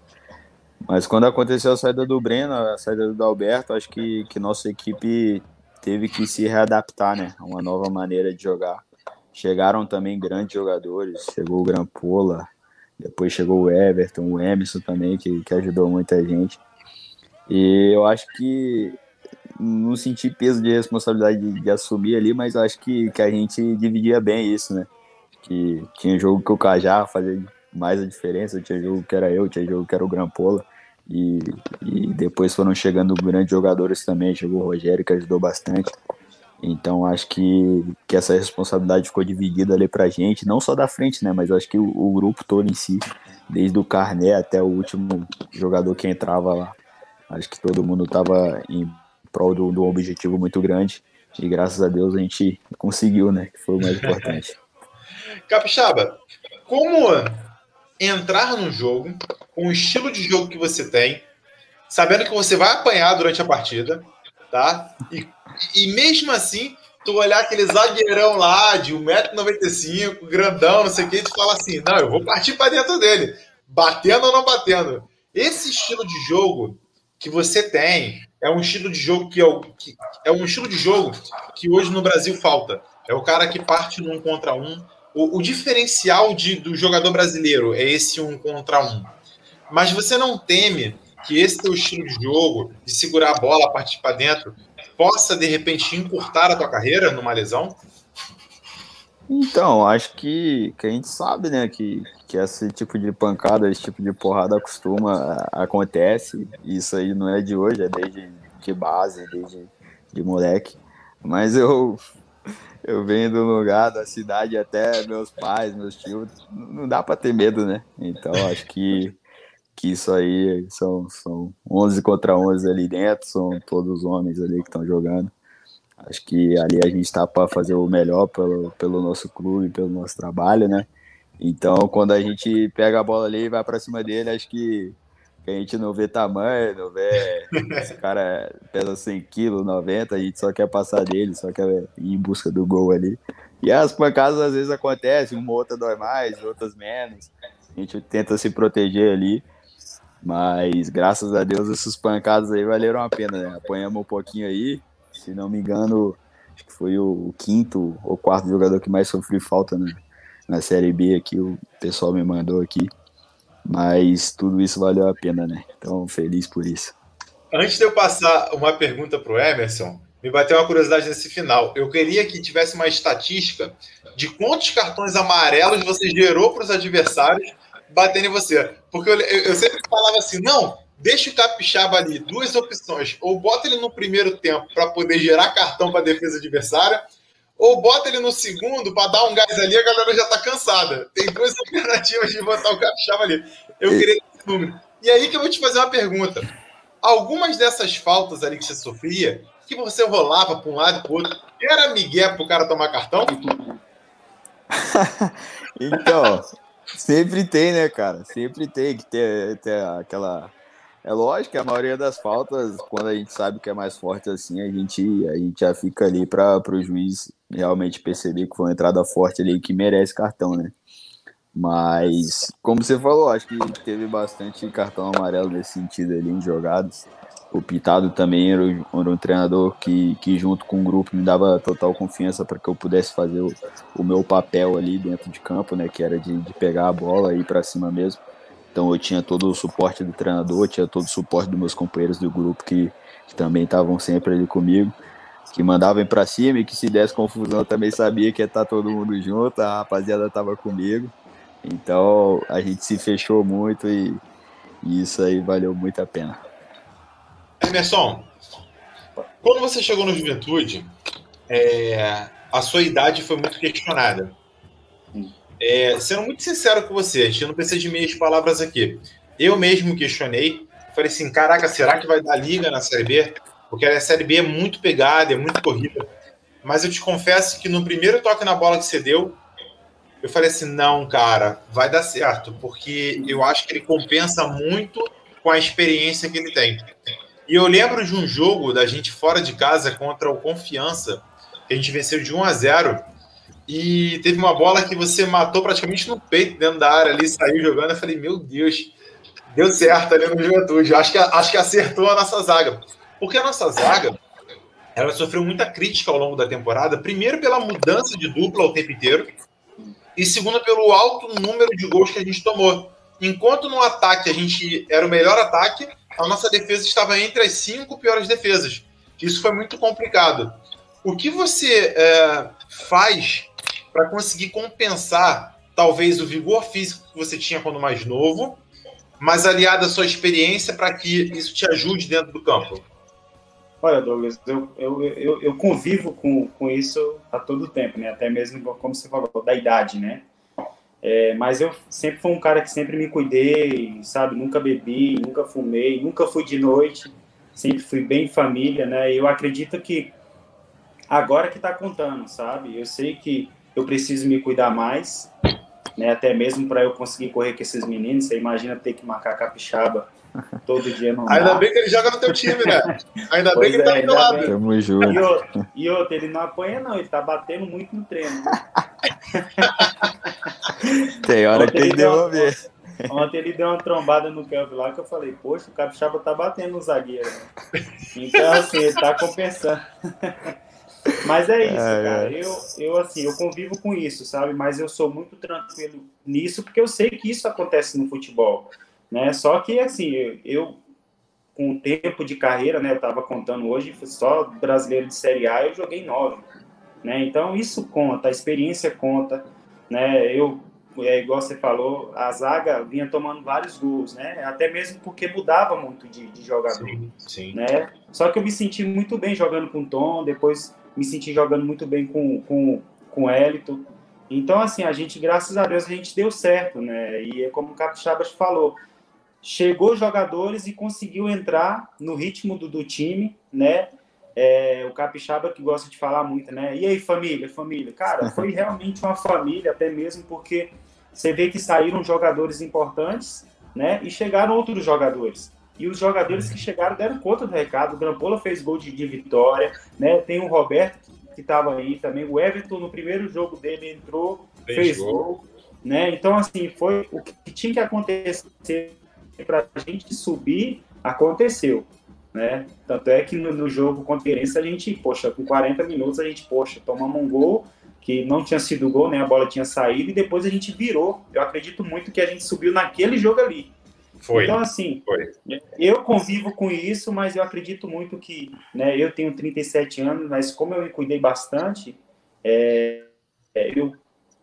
Mas quando aconteceu a saída do Breno, a saída do Alberto, acho que, que nossa equipe teve que se readaptar, né? A uma nova maneira de jogar. Chegaram também grandes jogadores, chegou o Grampola, depois chegou o Everton, o Emerson também, que, que ajudou muita gente. E eu acho que não senti peso de responsabilidade de, de, assumir ali, mas acho que, que a gente dividia bem isso, né? Que tinha jogo que o Cajá fazia mais a diferença, tinha jogo que era eu, tinha jogo que era o Grampola. E, e depois foram chegando grandes jogadores também, chegou o Rogério que ajudou bastante. Então acho que, que essa responsabilidade ficou dividida ali pra gente, não só da frente, né? Mas acho que o, o grupo todo em si, desde o Carné até o último jogador que entrava lá. Acho que todo mundo estava em prol de um objetivo muito grande. E graças a Deus a gente conseguiu, né? Que foi o mais importante.
Capixaba, como entrar no jogo com o estilo de jogo que você tem, sabendo que você vai apanhar durante a partida, tá? E, e mesmo assim, tu olhar aquele zagueirão lá de 1,95m, grandão, não sei o que, e tu fala assim: não, eu vou partir para dentro dele, batendo ou não batendo. Esse estilo de jogo que você tem é um estilo de jogo que é, o, que é um estilo de jogo que hoje no Brasil falta. É o cara que parte num contra um, o, o diferencial de, do jogador brasileiro é esse um contra um. Mas você não teme que esse teu estilo de jogo, de segurar a bola, partir para dentro, possa de repente encurtar a tua carreira numa lesão?
Então, acho que, que a gente sabe, né, que, que esse tipo de pancada, esse tipo de porrada costuma, acontece. Isso aí não é de hoje, é desde de base, desde de moleque. Mas eu, eu venho do lugar, da cidade, até meus pais, meus tios, não dá para ter medo, né? Então acho que, que isso aí são, são 11 contra 11 ali dentro, são todos homens ali que estão jogando. Acho que ali a gente está para fazer o melhor pelo, pelo nosso clube, pelo nosso trabalho, né? Então, quando a gente pega a bola ali e vai para cima dele, acho que, que, a gente não vê tamanho, não vê. Esse cara pesa 100 quilos, 90, a gente só quer passar dele, só quer ir em busca do gol ali. E as pancadas às vezes acontecem, uma ou outra dói mais, outras menos. A gente tenta se proteger ali. Mas graças a Deus essas pancadas aí valeram a pena, né? Apanhamos um pouquinho aí. Se não me engano, acho que foi o quinto ou quarto jogador que mais sofreu falta né? Na Série B aqui, o pessoal me mandou aqui. Mas tudo isso valeu a pena, né? Então, feliz por isso.
Antes de eu passar uma pergunta para o Emerson, me bateu uma curiosidade nesse final. Eu queria que tivesse uma estatística de quantos cartões amarelos você gerou para os adversários batendo em você. Porque eu, eu, sempre falava assim: não, deixa o capixaba ali, duas opções. Ou bota ele no primeiro tempo para poder gerar cartão para a defesa adversária, ou bota ele no segundo para dar um gás ali, a galera já está cansada. Tem duas alternativas de botar o capixaba ali. Eu queria esse número. E aí que eu vou te fazer uma pergunta. Algumas dessas faltas ali que você sofria, que você rolava para um lado e para outro, era migué para o cara tomar cartão?
então, Sempre tem, né, cara? Sempre tem que ter, ter aquela. É lógico que a maioria das faltas, quando a gente sabe que é mais forte assim, a gente, a gente já fica ali para o juiz realmente perceber que foi uma entrada forte ali que merece cartão, né? Mas, como você falou, acho que teve bastante cartão amarelo nesse sentido ali em jogadas o Pitado também era, um treinador que, que, junto com o grupo, me dava total confiança para que eu pudesse fazer o, o, meu papel ali dentro de campo, né? Que era de, de pegar a bola e ir para cima mesmo. Então eu tinha todo o suporte do treinador, tinha todo o suporte dos meus companheiros do grupo que, que também estavam sempre ali comigo, que mandavam para cima e que se desse confusão eu também sabia que ia estar tá todo mundo junto, a rapaziada estava comigo. Então a gente se fechou muito e, e isso aí valeu muito a pena.
Emerson, quando você chegou no Juventude, é, a sua idade foi muito questionada. É, sendo muito sincero com você, a gente não precisa de meias palavras aqui. Eu mesmo questionei, falei assim: caraca, será que vai dar liga na Série B? Porque a Série B é muito pegada, é muito corrida. Mas eu te confesso que no primeiro toque na bola que você deu, eu falei assim: não, cara, vai dar certo, porque eu acho que ele compensa muito com a experiência que ele tem. E eu lembro de um jogo da gente fora de casa contra o Confiança, que a gente venceu de 1 a 0 e teve uma bola que você matou praticamente no peito dentro da área ali, saiu jogando. Eu falei, meu Deus, deu certo ali no Juventude. Acho que, acho que acertou a nossa zaga. Porque a nossa zaga, ela sofreu muita crítica ao longo da temporada, primeiro pela mudança de dupla o tempo inteiro, e segundo pelo alto número de gols que a gente tomou. Enquanto no ataque a gente era o melhor ataque, a nossa defesa estava entre as cinco piores defesas. Isso foi muito complicado. O que você é, faz para conseguir compensar talvez o vigor físico que você tinha quando mais novo, mas aliado à sua experiência para que isso te ajude dentro do campo?
Olha, Douglas, eu, eu, eu, eu, convivo com, com isso a todo tempo, né? Até mesmo, como você falou, da idade, né? É, mas eu sempre fui um cara que sempre me cuidei, sabe? Nunca bebi, nunca fumei, nunca fui de noite, sempre fui bem família, né? E eu acredito que agora que tá contando, sabe? Eu sei que eu preciso me cuidar mais, né? Até mesmo para eu conseguir correr com esses meninos. Você imagina ter que marcar capixaba todo dia no
Ainda bem que ele joga no teu time, né? Ainda bem que ele tá é, do lado.
Tamo junto.
E outro, e outro, ele não apanha, não, ele tá batendo muito no treino.
Tem hora ontem que que devolver.
Ontem ele deu uma trombada no campo lá que eu falei, poxa, o Capixaba tá batendo no zagueiro. Né? Então, assim, ele tá compensando. Mas é isso, cara. Eu, eu, assim, eu convivo com isso, sabe? Mas eu sou muito tranquilo nisso, porque eu sei que isso acontece no futebol, né? Só que, assim, eu, eu com o tempo de carreira, né? Eu tava contando hoje, só brasileiro de Série A, eu joguei nove, né? Então, isso conta, a experiência conta, né? Eu é igual você falou, a zaga vinha tomando vários gols, né? Até mesmo porque mudava muito de, de jogador, sim, sim. né? Só que eu me senti muito bem jogando com o Tom, depois me senti jogando muito bem com, com, com o Elito. Então, assim, a gente, graças a Deus, a gente deu certo, né? E é como o Capixabas falou, chegou jogadores e conseguiu entrar no ritmo do, do time, né? É, o Capixaba que gosta de falar muito, né? E aí, família, família. Cara, foi realmente uma família, até mesmo porque você vê que saíram jogadores importantes, né? E chegaram outros jogadores. E os jogadores que chegaram deram conta do recado. O Grampola fez gol de, de vitória, né? Tem o Roberto que estava aí também. O Everton, no primeiro jogo dele, entrou, fez, fez gol. gol. Né? Então, assim, foi o que tinha que acontecer para a gente subir, aconteceu. Né? Tanto é que no, no jogo contra o a gente, poxa, com 40 minutos a gente, poxa, tomamos um gol que não tinha sido gol, né? A bola tinha saído e depois a gente virou. Eu acredito muito que a gente subiu naquele jogo ali. Foi. Então, assim, Foi. eu convivo com isso, mas eu acredito muito que, né, eu tenho 37 anos, mas como eu me cuidei bastante, é, é eu,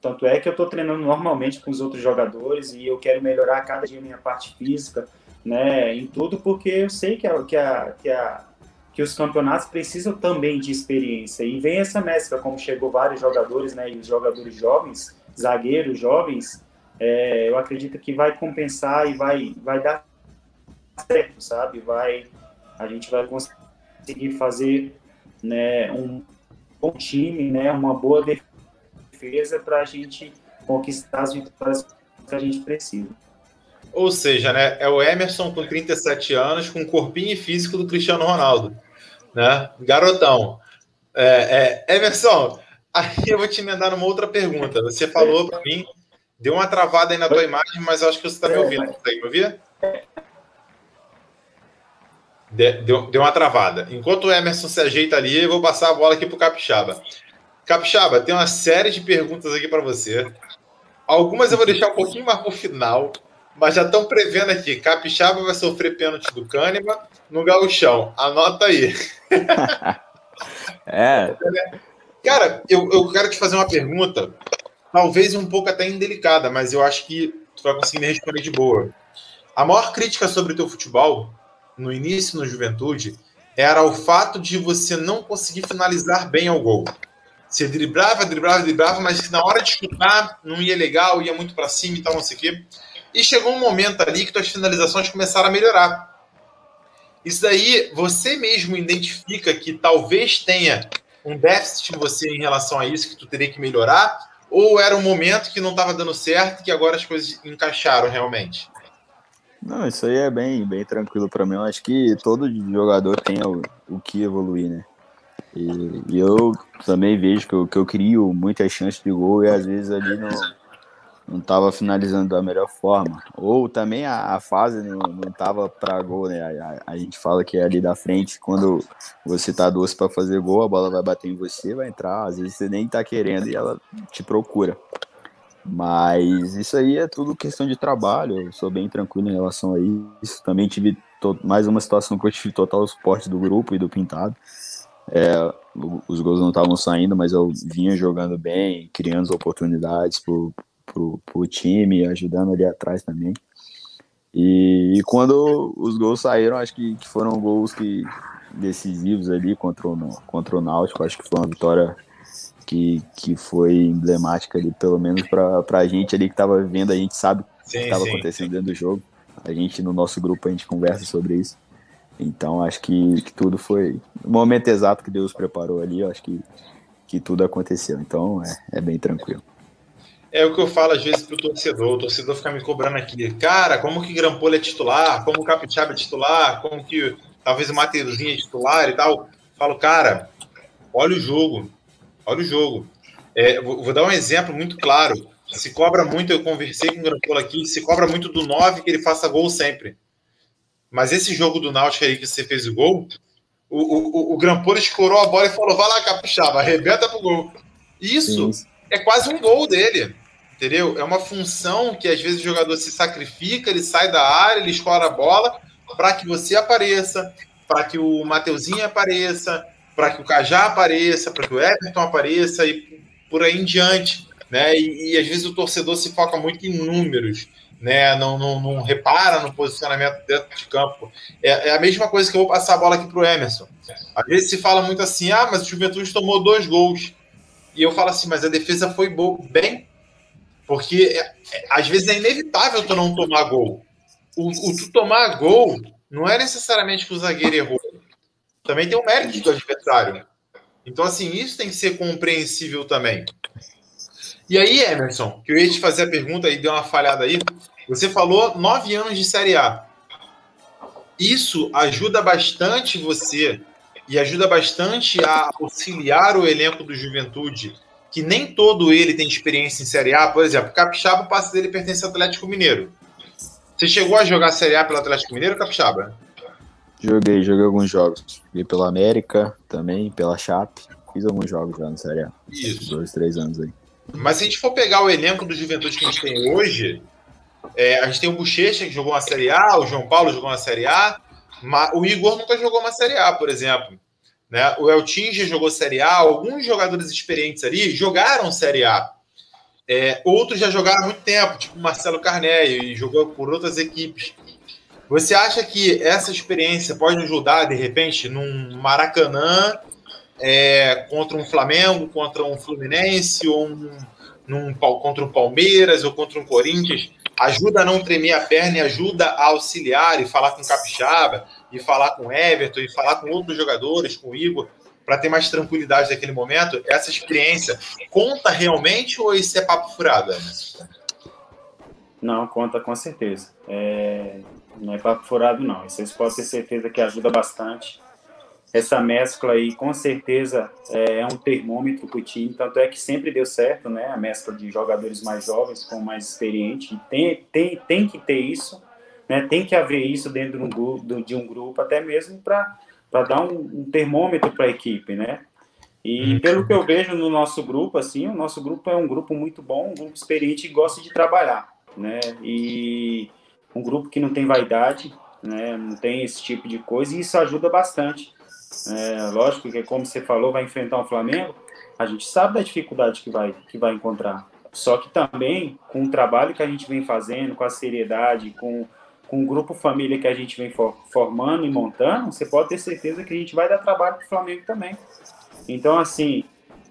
tanto é que eu estou treinando normalmente com os outros jogadores e eu quero melhorar cada dia a minha parte física, né, em tudo, porque eu sei que a, que a, que a que os campeonatos precisam também de experiência. E vem essa mescla, como chegou vários jogadores, né, e os jogadores jovens, zagueiros jovens, é, eu acredito que vai compensar e vai, vai dar certo, sabe? Vai, a gente vai conseguir fazer né, um bom time, né, uma boa defesa para a gente conquistar as vitórias que a gente precisa.
Ou seja, né, é o Emerson com 37 anos, com corpinho e físico do Cristiano Ronaldo né? Garotão. É, é, Emerson, aí eu vou te emendar numa outra pergunta. Você falou para mim, deu uma travada aí na tua imagem, mas acho que você está me ouvindo. Consegue me ouvir? Deu, deu uma travada. Enquanto o Emerson se ajeita ali, eu vou passar a bola aqui para o Capixaba. Capixaba, tem uma série de perguntas aqui para você. Algumas eu vou deixar um pouquinho mais para o final, mas já estão prevendo aqui. Capixaba vai sofrer pênalti do Kahneman no gauchão. Anota aí.
é.
Cara, eu, eu quero te fazer uma pergunta, talvez um pouco até indelicada, mas eu acho que tu vai conseguir me responder de boa. A maior crítica sobre o teu futebol, no início, no juventude, era o fato de você não conseguir finalizar bem ao gol. Você driblava, driblava, driblava, mas na hora de chutar não ia legal, ia muito para cima e tal, não sei o quê. E chegou um momento ali que tuas finalizações começaram a melhorar. Isso daí, você mesmo identifica que talvez tenha um déficit em você em relação a isso, que tu teria que melhorar? Ou era um momento que não estava dando certo que agora as coisas encaixaram realmente?
Não, isso aí é bem, bem tranquilo para mim. Eu acho que todo jogador tem o, o que evoluir, né? E, e, eu também vejo que eu, que eu crio muitas chances de gol e às vezes ali não, não estava finalizando da melhor forma. Ou também a, a fase não estava para gol, né? A, a, a, gente fala que é ali da frente, quando você tá doce para fazer gol, a bola vai bater em você, vai entrar, às vezes você nem tá querendo e ela te procura. Mas isso aí é tudo questão de trabalho, eu sou bem tranquilo em relação a isso. Também tive mais uma situação que eu tive total suporte do grupo e do Pintado. É, os gols não estavam saindo, mas eu vinha jogando bem, criando oportunidades pro, pro time, ajudando ali atrás também. E, e quando os gols saíram, acho que, que, foram gols que decisivos ali contra o, contra o Náutico. Acho que foi uma vitória que, que foi emblemática ali, pelo menos para a gente ali que estava vendo, a gente sabe o que estava acontecendo dentro do jogo. A gente, no nosso grupo, a gente conversa sobre isso. Então, acho que, que tudo foi o momento exato que Deus preparou ali. Acho que, que tudo aconteceu. Então, é, é bem tranquilo.
É o que eu falo às vezes pro torcedor. O torcedor fica me cobrando aqui. Cara, como que Grampola é titular? Como o Capixaba é titular? Como que talvez o Mateuzinho é titular e tal? Falo, cara, olha o jogo. Olha o jogo. É, vou, vou, dar um exemplo muito claro. Se cobra muito, eu conversei com o Grampola aqui, se cobra muito do 9 que ele faça gol sempre. Mas esse jogo do Náutico aí que você fez o gol, o, o, o, Grampola escorou a bola e falou: vai lá, Capixaba, arrebenta pro gol. Isso Sim. é quase um gol dele. Entendeu? É uma função que às vezes o jogador se sacrifica, ele sai da área, ele escora a bola para que você apareça, para que o Mateuzinho apareça, para que o Cajá apareça, para que o Everton apareça e por aí em diante. Né? E, e, às vezes o torcedor se foca muito em números, né? não, não, não repara no posicionamento dentro de campo. É, é, a mesma coisa que eu vou passar a bola aqui para o Emerson. Às vezes se fala muito assim: ah, mas o Juventude tomou dois gols. E eu falo assim, mas a defesa foi bem porque é, é, às vezes é inevitável tu não tomar gol. o, o tu tomar gol não é necessariamente que o zagueiro errou. Também tem o mérito do adversário. Então, assim, isso tem que ser compreensível também. E aí, Emerson, que eu ia te fazer a pergunta e deu uma falhada aí. Você falou nove anos de Série A. Isso ajuda bastante você e ajuda bastante a auxiliar o elenco do Juventude, que nem todo ele tem experiência em Série A. Por exemplo, Capixaba, o passe dele pertence ao Atlético Mineiro. Você chegou a jogar Série A pelo Atlético Mineiro, Capixaba?
Joguei, joguei alguns jogos. Joguei pela América também, pela Chape. Fiz alguns jogos já no Série A. Isso. Dois, três anos aí.
Mas se a gente for pegar o elenco do Juventude que a gente tem hoje, é, a gente tem o Bochecha, que jogou uma Série A, o João Paulo jogou uma Série A, o Igor nunca jogou uma Série A, por exemplo. Né? O Eltinge jogou Série A, alguns jogadores experientes ali jogaram Série A. É, outros já jogaram há muito tempo, tipo Marcelo Carneiro, e jogou por outras equipes. Você acha que essa experiência pode ajudar, de repente, num Maracanã é, contra um Flamengo, contra um Fluminense, ou um, num, contra um Palmeiras, ou contra um Corinthians, ajuda a não tremer a perna e ajuda a auxiliar e falar com o Capixaba, e falar com o Everton, e falar com outros jogadores, com o Igor, para ter mais tranquilidade naquele momento. Essa experiência conta realmente ou isso é papo furado?
Não, conta com certeza. É... Não é papo furado, não. Vocês podem ter certeza que ajuda bastante essa mescla aí com certeza é, é um termômetro para o time, tanto é que sempre deu certo, né? A mescla de jogadores mais jovens com mais experientes. Tem, tem, tem que ter isso, né? Tem que haver isso dentro de um grupo, de um grupo até mesmo para dar um, um termômetro para a equipe, né? E uhum. pelo que eu vejo no nosso grupo, assim, o nosso grupo é um grupo muito bom, um grupo experiente e gosta de trabalhar, né? E um grupo que não tem vaidade, né? Não tem esse tipo de coisa e isso ajuda bastante é, lógico que, como você falou, vai enfrentar o Flamengo. A gente sabe da dificuldade que vai, que vai encontrar. Só que também, com o trabalho que a gente vem fazendo, com a seriedade, com, com o grupo família que a gente vem for, formando e montando, você pode ter certeza que a gente vai dar trabalho para o Flamengo também. Então, assim,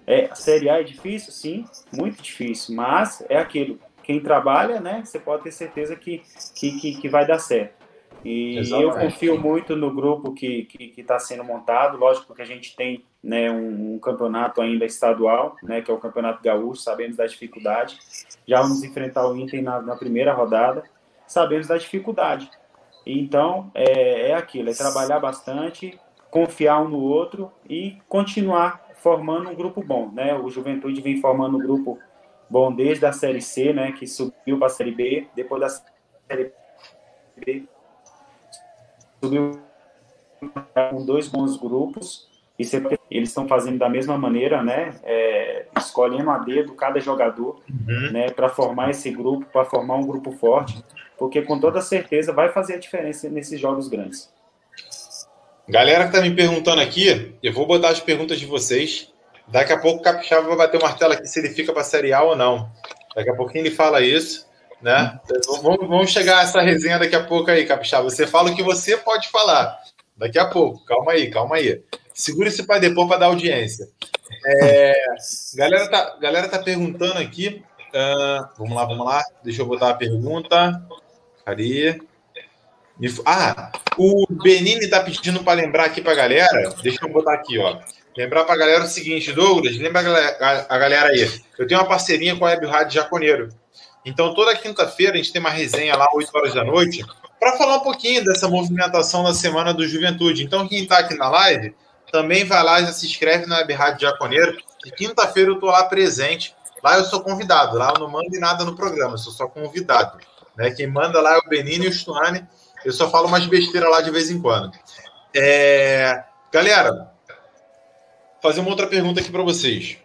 é, a Série A é difícil? Sim, muito difícil. Mas é aquilo. Quem trabalha, né, você pode ter certeza que, que, que, que vai dar certo. E Exatamente. eu confio muito no grupo que está sendo montado. Lógico que a gente tem né, um, um, campeonato ainda estadual, né, que é o Campeonato Gaúcho, sabemos da dificuldade. Já vamos enfrentar o Inter na, na primeira rodada, sabemos da dificuldade. Então, é, é aquilo, é trabalhar bastante, confiar um no outro e continuar formando um grupo bom. Né? O Juventude vem formando um grupo bom desde a Série C, né, que subiu para a Série B, depois da Série B subiu com dois bons grupos e eles estão fazendo da mesma maneira, né? É, escolhendo a dedo cada jogador, uhum. né? Para formar esse grupo, para formar um grupo forte, porque com toda certeza vai fazer a diferença nesses jogos grandes.
Galera que tá me perguntando aqui, eu vou botar as perguntas de vocês. Daqui a pouco o Capixaba vai bater o martelo aqui se ele fica para Série A ou não. Daqui a pouquinho ele fala isso né? Vamos, vamos chegar a essa resenha daqui a pouco aí, Capixaba. Você fala o que você pode falar. Daqui a pouco. Calma aí, calma aí. Segura esse pai depois para dar audiência. É, galera, tá, galera tá perguntando aqui. Uh, vamos lá, vamos lá. Deixa eu botar a pergunta. Cadê? Ah, o Benini tá pedindo para lembrar aqui para galera. Deixa eu botar aqui, ó. Lembrar para galera o seguinte, Douglas, lembra a galera aí. Eu tenho uma parceria com a Web Rádio Jaconeiro. Então, toda quinta-feira a gente tem uma resenha lá, 8 horas da noite, para falar um pouquinho dessa movimentação da Semana do Juventude. Então, quem está aqui na live, também vai lá e se inscreve na Web Rádio Jaconeiro. E quinta-feira eu estou lá presente. Lá eu sou convidado, lá eu não mando nada no programa, eu sou só convidado. Né? Quem manda lá é o Benini e o Stuane. Eu só falo umas besteiras lá de vez em quando. É... Galera, fazer uma outra pergunta aqui para vocês.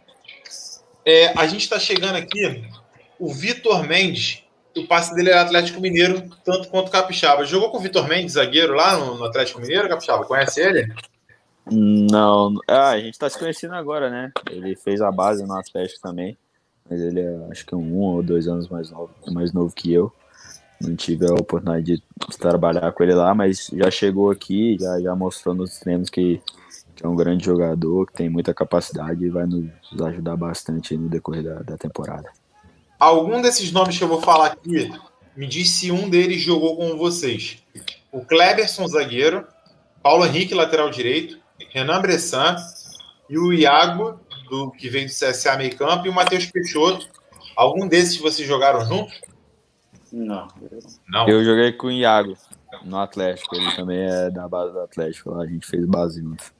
É, a gente está chegando aqui o Vitor Mendes, o passe dele era Atlético Mineiro, tanto quanto Capixaba. Jogou com o Vitor Mendes, zagueiro, lá no, no Atlético Mineiro, Capixaba? Conhece ele?
Não. Ah, a gente tá se conhecendo agora, né? Ele fez a base no Atlético também. Mas ele é, acho que um ou dois anos mais novo, mais novo que eu. Não tive a oportunidade de trabalhar com ele lá, mas já chegou aqui, já, já mostrou nos treinos que, que é um grande jogador, que tem muita capacidade e vai nos ajudar bastante no decorrer da, da temporada
algum desses nomes que eu vou falar aqui me diz se um deles jogou com vocês. O Kleberson, zagueiro, Paulo Henrique, lateral direito, Renan Bressan e o Iago, do, que vem do CSA meio campo, e o Matheus Peixoto. Algum desses vocês jogaram junto?
Não.
Não.
Eu joguei com o Iago no Atlético. Ele também é da base do Atlético. Lá a gente fez base junto.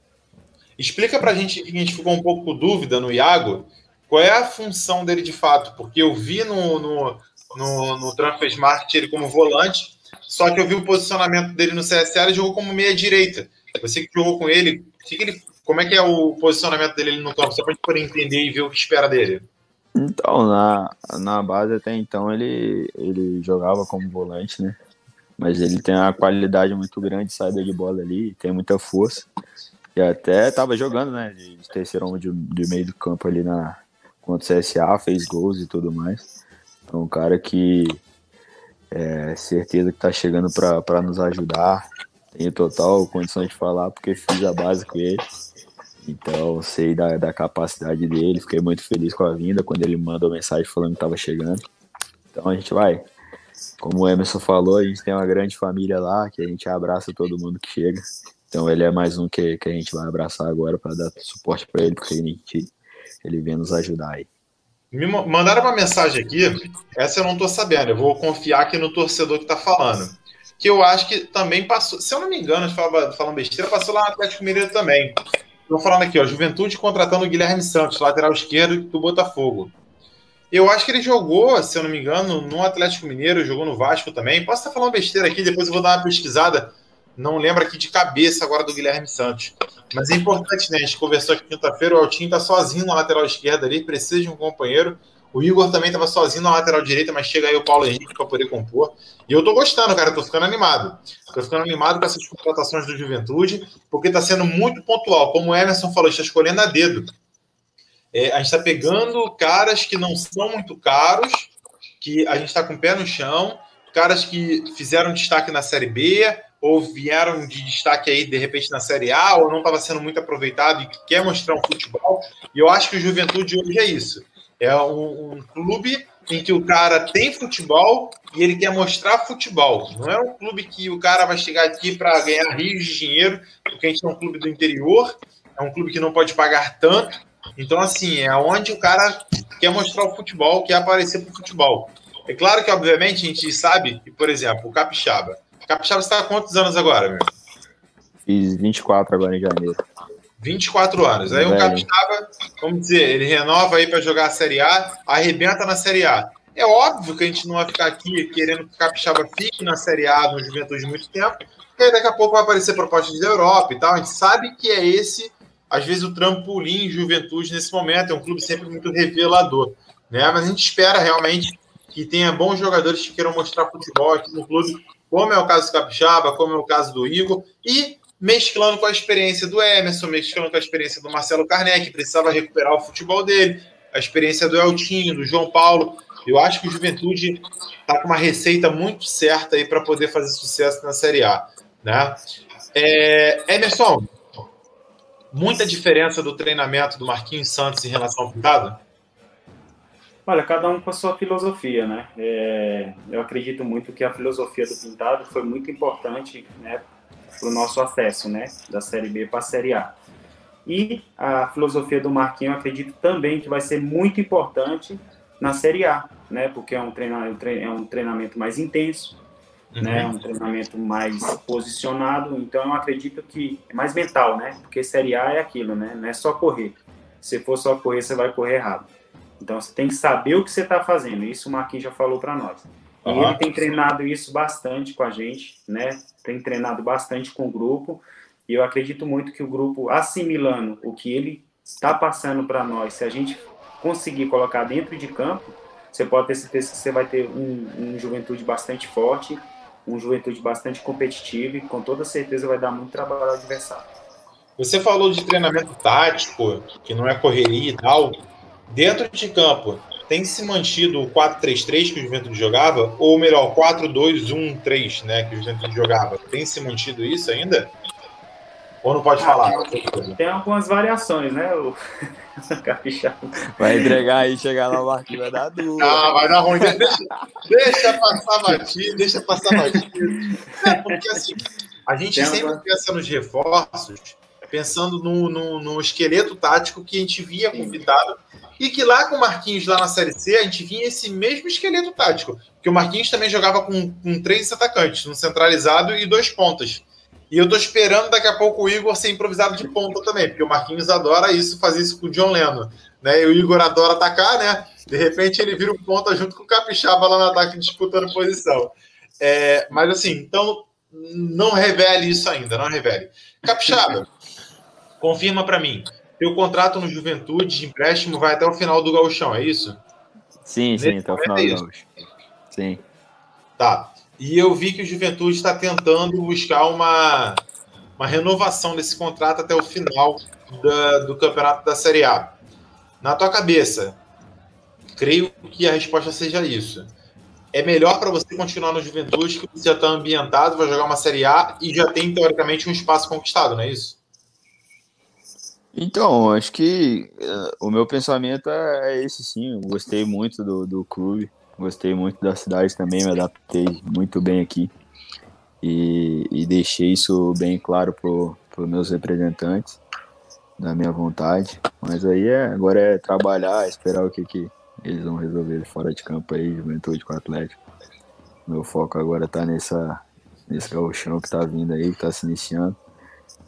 Explica pra gente, que a gente ficou um pouco com dúvida no Iago, qual é a função dele de fato? Porque eu vi no, no, no, no Transfer Market ele como volante, só que eu vi o posicionamento dele no CSA, ele jogou como meia direita. Você que jogou com ele, que que ele como é que é o posicionamento dele no campo? Só pra gente poder entender e ver o que espera dele.
Então, na, na base até então ele, ele jogava como volante, né? Mas ele tem uma qualidade muito grande de saída de bola ali, tem muita força. E até tava jogando, né? De, terceiro homem de, de, meio do campo ali na, contra o CSA, fez gols e tudo mais. Então, um cara que é certeza que tá chegando para nos ajudar. Tenho total condição de falar porque fiz a base com ele. Então, sei da, da capacidade dele. Fiquei muito feliz com a vinda quando ele mandou mensagem falando que estava chegando. Então, a gente vai. Como o Emerson falou, a gente tem uma grande família lá, que a gente abraça todo mundo que chega. Então, ele é mais um que, que a gente vai abraçar agora para dar suporte para ele, porque a gente, ele vem nos ajudar aí.
Me mandaram uma mensagem aqui, essa eu não estou sabendo, eu vou confiar aqui no torcedor que está falando. Que eu acho que também passou, se eu não me engano, falando besteira, passou lá no Atlético Mineiro também. Estou falando aqui, ó, Juventude contratando o Guilherme Santos, lateral esquerdo do Botafogo. Eu acho que ele jogou, se eu não me engano, no Atlético Mineiro, jogou no Vasco também. Posso estar falando besteira aqui, depois eu vou dar uma pesquisada. Não lembro aqui de cabeça agora do Guilherme Santos. Mas é importante, né? A gente conversou aqui quinta-feira, o Altinho tá sozinho na lateral esquerda ali, precisa de um companheiro. O Igor também estava sozinho na lateral direita, mas chega aí o Paulo Henrique para poder compor. E eu tô gostando, cara, tô ficando animado. Tô ficando animado com essas contratações do Juventude, porque tá sendo muito pontual. Como o Emerson falou, está escolhendo a dedo. É, a gente está pegando caras que não são muito caros, que a gente está com o pé no chão, caras que fizeram destaque na Série B, ou vieram de destaque aí, de repente, na Série A, ou não estava sendo muito aproveitado e quer mostrar um futebol. E eu acho que o Juventude hoje é isso é um, um, clube em que o cara tem futebol e ele quer mostrar futebol. Não é um clube que o cara vai chegar aqui para ganhar rios de dinheiro, porque a gente é um clube do interior, é um clube que não pode pagar tanto. Então, assim, é onde o cara quer mostrar o futebol, quer aparecer para o futebol. É claro que, obviamente, a gente sabe que, por exemplo, o Capixaba. O Capixaba está há quantos anos agora, meu?
Fiz 24 agora em janeiro.
24 anos. Aí o Capixaba, vamos dizer, ele renova aí para jogar a Série A, arrebenta na Série A. É óbvio que a gente não vai ficar aqui querendo que o Capixaba fique na Série A no Juventude muito tempo, porque aí daqui a pouco vai aparecer propostas da Europa e tal. A gente sabe que é esse, às vezes, o trampolim Juventude nesse momento. É um clube sempre muito revelador. Né? Mas a gente espera realmente que tenha bons jogadores que queiram mostrar futebol aqui no clube, como é o caso do Capixaba, como é o caso do Igor, e mesclando com a experiência do Emerson, mesclando com a experiência do Marcelo Carné, que precisava recuperar o futebol dele, a experiência do Eltinho, do João Paulo. Eu acho que o Juventude está com uma receita muito certa aí para poder fazer sucesso na Série A. Né? É, Emerson, muita diferença do treinamento do Marquinhos Santos em relação ao Pintado?
Olha, cada um com a sua filosofia, né? É, eu acredito muito que a filosofia do Pintado foi muito importante, né? Para o nosso acesso, né, da Série B para a Série A. E a filosofia do Marquinho, eu acredito também que vai ser muito importante na Série A, né, porque é um treinamento, é um treinamento mais intenso, uhum. né, um treinamento mais posicionado, então eu acredito que é mais mental, né, porque Série A é aquilo, né, não é só correr. Se for só correr, você vai correr errado. Então você tem que saber o que você está fazendo. Isso o Marquinhos já falou para nós. E uhum. ele tem treinado isso bastante com a gente, né? Tem treinado bastante com o grupo. E eu acredito muito que o grupo, assimilando o que ele está passando para nós, se a gente conseguir colocar dentro de campo, você pode ter certeza que você vai ter um, um juventude bastante forte, um juventude bastante competitivo e com toda certeza vai dar muito trabalho ao adversário.
Você falou de treinamento tático, que não é correria e tal. Dentro de campo, tem se mantido o 4-3-3 que o Juventude jogava, ou melhor, 4-2-1-3, né, que o Juventude jogava. Tem se mantido isso ainda? Ou não pode falar?
Tem algumas variações, né? O.
Vai entregar aí, chegar lá, o Marquinhos vai dar dúvida.
Ah, vai dar ruim. Deixa, deixa passar batido, deixa passar batido. É, porque assim, a gente
Tem
sempre
uma-
pensa nos reforços, pensando no, no, no esqueleto tático que a gente via convidado. E que lá com o Marquinhos, lá na Série C, a gente vinha esse mesmo esqueleto tático. Porque o Marquinhos também jogava com, com três atacantes, um centralizado e dois pontas. E eu tô esperando daqui a pouco o Igor ser improvisado de ponta também, porque o Marquinhos adora isso, fazer isso com o John Lennon. Né? E o Igor adora atacar, né? De repente ele vira um ponta junto com o Capixaba lá no ataque disputando posição. É, mas assim, então não revele isso ainda, não revele. Capixaba, confirma para mim. Teu contrato no Juventude de empréstimo vai até o final do gauchão, é isso?
Sim, sim,
Nesse
até o final
é
do gaúcho. Sim.
Tá. E eu vi que o Juventude está tentando buscar uma, uma renovação desse contrato até o final da- do campeonato da Série A. Na tua cabeça, creio que a resposta seja isso. É melhor para você continuar no Juventude que você já está ambientado, vai jogar uma Série A e já tem, teoricamente, um espaço conquistado, não é isso?
Então, acho que eh, o meu pensamento é, é esse sim. Eu gostei muito do, do clube, gostei muito da cidade também, me adaptei muito bem aqui. E, e deixei isso bem claro para os meus representantes, da minha vontade. Mas aí é, agora é trabalhar, esperar o que, que eles vão resolver fora de campo aí, juventude com o Atlético. Meu foco agora tá nessa, nesse gauchão que tá vindo aí, que tá se iniciando.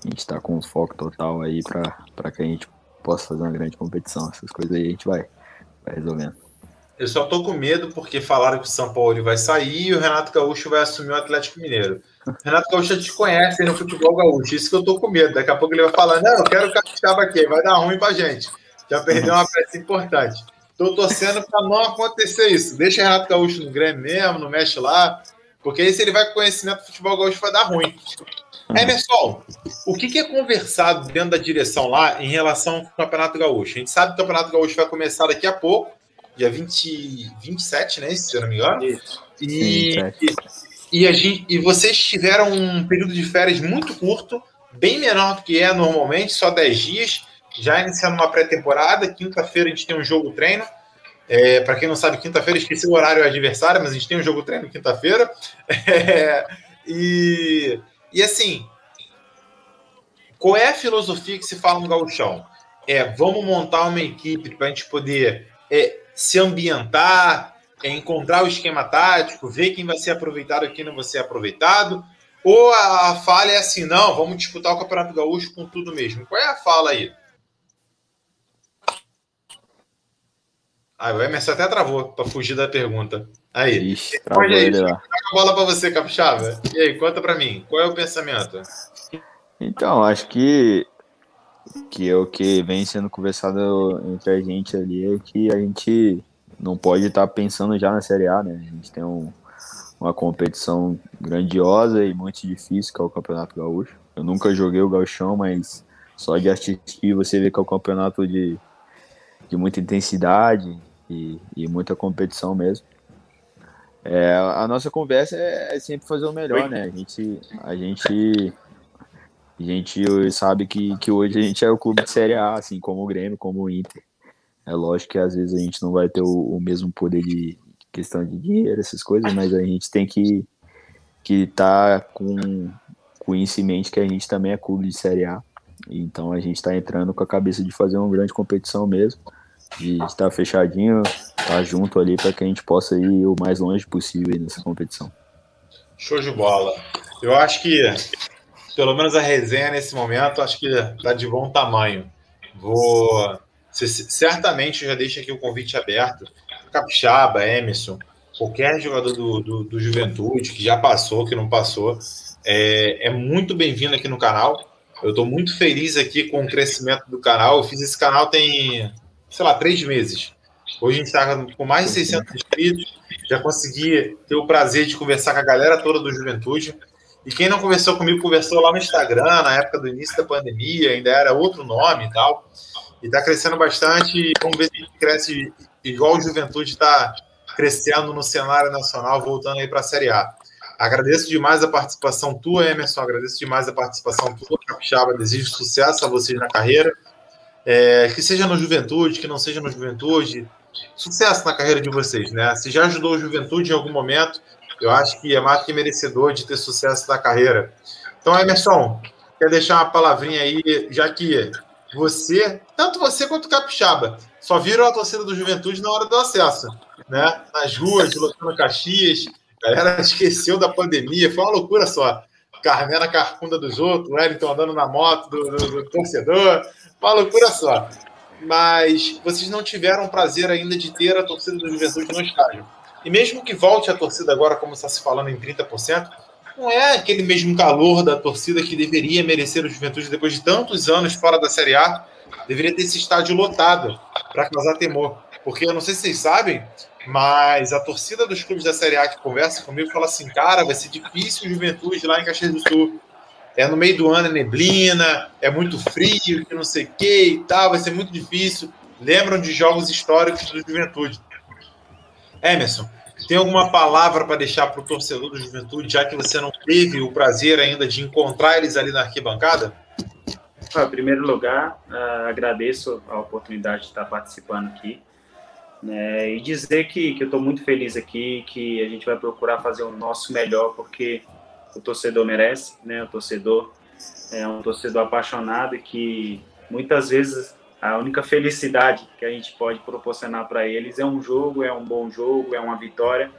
A gente tá com um foco total aí para que a gente possa fazer uma grande competição. Essas coisas aí a gente vai, vai resolvendo.
Eu só tô com medo porque falaram que o São Paulo vai sair e o Renato Gaúcho vai assumir o Atlético Mineiro. O Renato Gaúcho já te conhece no futebol gaúcho, isso que eu tô com medo. Daqui a pouco ele vai falar: Não, eu quero o Capixaba aqui, vai dar ruim pra gente. Já perdeu uma peça importante. Tô torcendo para não acontecer isso. Deixa o Renato Gaúcho no Grêmio mesmo, não mexe lá, porque aí se ele vai com conhecimento do futebol gaúcho vai dar ruim. Emerson, o que, que é conversado dentro da direção lá em relação ao Campeonato Gaúcho? A gente sabe que o Campeonato Gaúcho vai começar daqui a pouco, dia 20, 27, né? Se eu não me engano.
Isso.
E,
Sim,
e, e a gente, e vocês tiveram um período de férias muito curto, bem menor do que é normalmente, só 10 dias, já iniciando uma pré-temporada. Quinta-feira a gente tem um jogo treino. É, Para quem não sabe, quinta-feira, esqueci o horário adversário, mas a gente tem um jogo treino quinta-feira. É, e, e assim, qual é a filosofia que se fala no gauchão? É, vamos montar uma equipe para a gente poder é, se ambientar, é, encontrar o esquema tático, ver quem vai ser aproveitado e quem não vai ser aproveitado, ou a, a falha é assim, não, vamos disputar o Campeonato Gaúcho com tudo mesmo. Qual é a fala aí? Ah, o Emerson até travou para fugir da pergunta. Aí,
Ixi,
Olha aí,
ele lá.
joga a bola para você, Capixaba. E aí, conta para mim, qual é o pensamento?
Então, acho que, que é o que vem sendo conversado entre a gente ali é que a gente não pode estar pensando já na Série A, né? A gente tem um, uma competição grandiosa e muito difícil, que é o Campeonato Gaúcho. Eu nunca joguei o Gauchão, mas só de assistir você vê que é um campeonato de, de muita intensidade e, e muita competição mesmo. É, a nossa conversa é, é sempre fazer o melhor, né? A gente, a gente a gente sabe que, que hoje a gente é o clube de Série A, assim como o Grêmio, como o Inter. É lógico que às vezes a gente não vai ter o, o mesmo poder de questão de dinheiro, essas coisas, mas a gente tem que que tá com, com isso em mente que a gente também é clube de Série A. Então a gente está entrando com a cabeça de fazer uma grande competição mesmo, de estar fechadinho, estar junto ali para que a gente possa ir o mais longe possível nessa competição.
Show de bola. Eu acho que, pelo menos a resenha nesse momento, acho que tá de bom tamanho. Vou. Certamente eu já deixo aqui o convite aberto. Capixaba, Emerson, qualquer jogador do, do, do Juventude que já passou, que não passou, é, é muito bem-vindo aqui no canal. Eu estou muito feliz aqui com o crescimento do canal. Eu fiz esse canal tem, sei lá, três meses. Hoje a gente está com mais de 600 inscritos. Já consegui ter o prazer de conversar com a galera toda do Juventude. E quem não conversou comigo, conversou lá no Instagram, na época do início da pandemia, ainda era outro nome e tal. E está crescendo bastante. Vamos ver se a gente cresce igual o Juventude está crescendo no cenário nacional, voltando aí para a Série A. Agradeço demais a participação tua, Emerson. Agradeço demais a participação tua, Capixaba. Desejo sucesso a vocês na carreira. É, que seja no Juventude, que não seja no Juventude. Sucesso na carreira de vocês, né? Se já ajudou o Juventude em algum momento, eu acho que é mais que merecedor de ter sucesso na carreira. Então, Emerson, quer deixar uma palavrinha aí, já que você, tanto você quanto o Capixaba, só viram a torcida do Juventude na hora do acesso, né? Nas ruas, lotando Caxias, a galera esqueceu da pandemia, foi uma loucura só. Carmé na carcunda dos outros, Wellington andando na moto do, do, do torcedor, uma loucura só. Mas vocês não tiveram prazer ainda de ter a torcida do Juventude no estádio. E mesmo que volte a torcida agora, como está se falando em 30%, não é aquele mesmo calor da torcida que deveria merecer o Juventude depois de tantos anos fora da Série A. Deveria ter esse estádio lotado para causar temor. Porque eu não sei se vocês sabem, mas a torcida dos clubes da Série A que conversa comigo fala assim: cara, vai ser difícil o Juventude lá em Caxias do Sul. É no meio do ano, é neblina, é muito frio, que não sei o que e tal, vai ser muito difícil. Lembram de jogos históricos do Juventude. Emerson, tem alguma palavra para deixar para o torcedor do Juventude, já que você não teve o prazer ainda de encontrar eles ali na arquibancada?
Ah, em primeiro lugar, uh, agradeço a oportunidade de estar participando aqui. Né, e dizer que, que eu estou muito feliz aqui, que a gente vai procurar fazer o nosso melhor, porque o torcedor merece, né? O torcedor é um torcedor apaixonado que muitas vezes a única felicidade que a gente pode proporcionar para eles é um jogo, é um bom jogo, é uma vitória,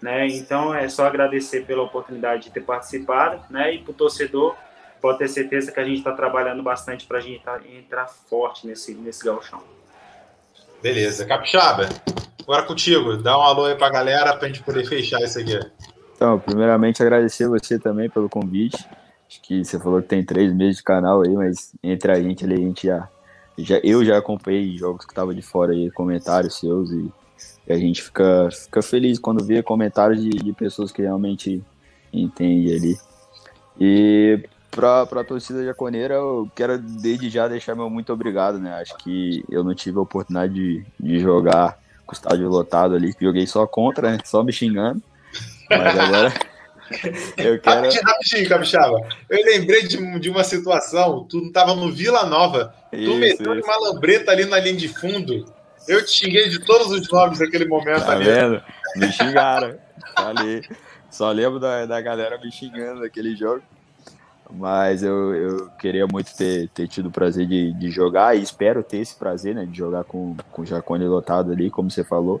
né? Então é só agradecer pela oportunidade de ter participado, né? E para o torcedor pode ter certeza que a gente está trabalhando bastante para a gente tá, entrar forte nesse nesse galchão.
Beleza. Capixaba, agora contigo. Dá um alô aí pra galera pra gente poder fechar isso aqui.
Então, primeiramente agradecer você também pelo convite. Acho que você falou que tem três meses de canal aí, mas entre a gente ali, a gente já. já eu já acompanhei jogos que tava de fora aí, comentários seus, e, e a gente fica, fica feliz quando vê comentários de, de pessoas que realmente entendem ali. E para a torcida jaconeira, eu quero desde já deixar meu muito obrigado, né? Acho que eu não tive a oportunidade de, de jogar com o estádio lotado ali, joguei só contra, né? Só me xingando. Mas agora.
eu quero. Rapidinho, rapidinho, Capixaba. Eu lembrei de, de uma situação, tu estava no Vila Nova, isso, tu meteu isso. uma lambreta ali na linha de fundo. Eu te xinguei de todos os nomes naquele momento
tá
ali.
Vendo? Me xingaram. Falei. Só lembro da, da galera me xingando naquele jogo. Mas eu, eu queria muito ter, ter tido o prazer de, de jogar e espero ter esse prazer, né? De jogar com, com o Jacone lotado ali, como você falou.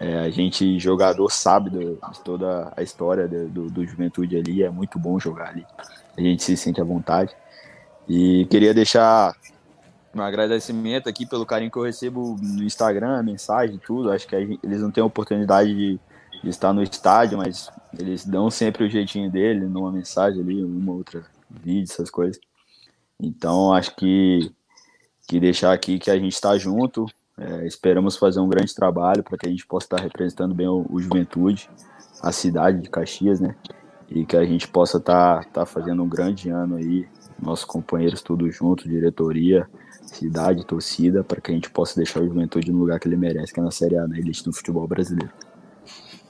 É, a gente, jogador, sabe de toda a história do, do, do, Juventude ali, é muito bom jogar ali. A gente se sente à vontade. E queria deixar um agradecimento aqui pelo carinho que eu recebo no Instagram, mensagem, tudo. Acho que gente, eles não têm oportunidade de, de estar no estádio, mas eles dão sempre o jeitinho dele, numa mensagem ali, uma outra vídeo, essas coisas. Então, acho que, que deixar aqui que a gente está junto. É, esperamos fazer um grande trabalho para que a gente possa estar representando bem o, o, Juventude, a cidade de Caxias, né? E que a gente possa estar, estar fazendo um grande ano aí, nossos companheiros tudo junto, diretoria, cidade, torcida, para que a gente possa deixar o Juventude no lugar que ele merece, que é na Série A, na elite do futebol brasileiro.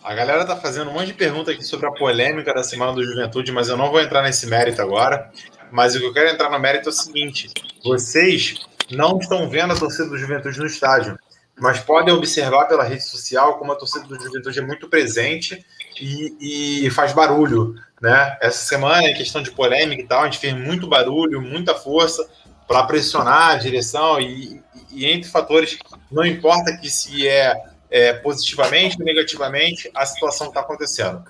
A galera tá fazendo um monte de pergunta aqui sobre a polêmica da Semana do Juventude, mas eu não vou entrar nesse mérito agora. Mas o que eu quero entrar no mérito é o seguinte: vocês não estão vendo a torcida do Juventude no estádio, mas podem observar pela rede social como a torcida do Juventude é muito presente e, e faz barulho. Né? Essa semana, em questão de polêmica e tal, a gente fez muito barulho, muita força para pressionar a direção e, e entre fatores, não importa que se é é, positivamente ou negativamente a situação está acontecendo.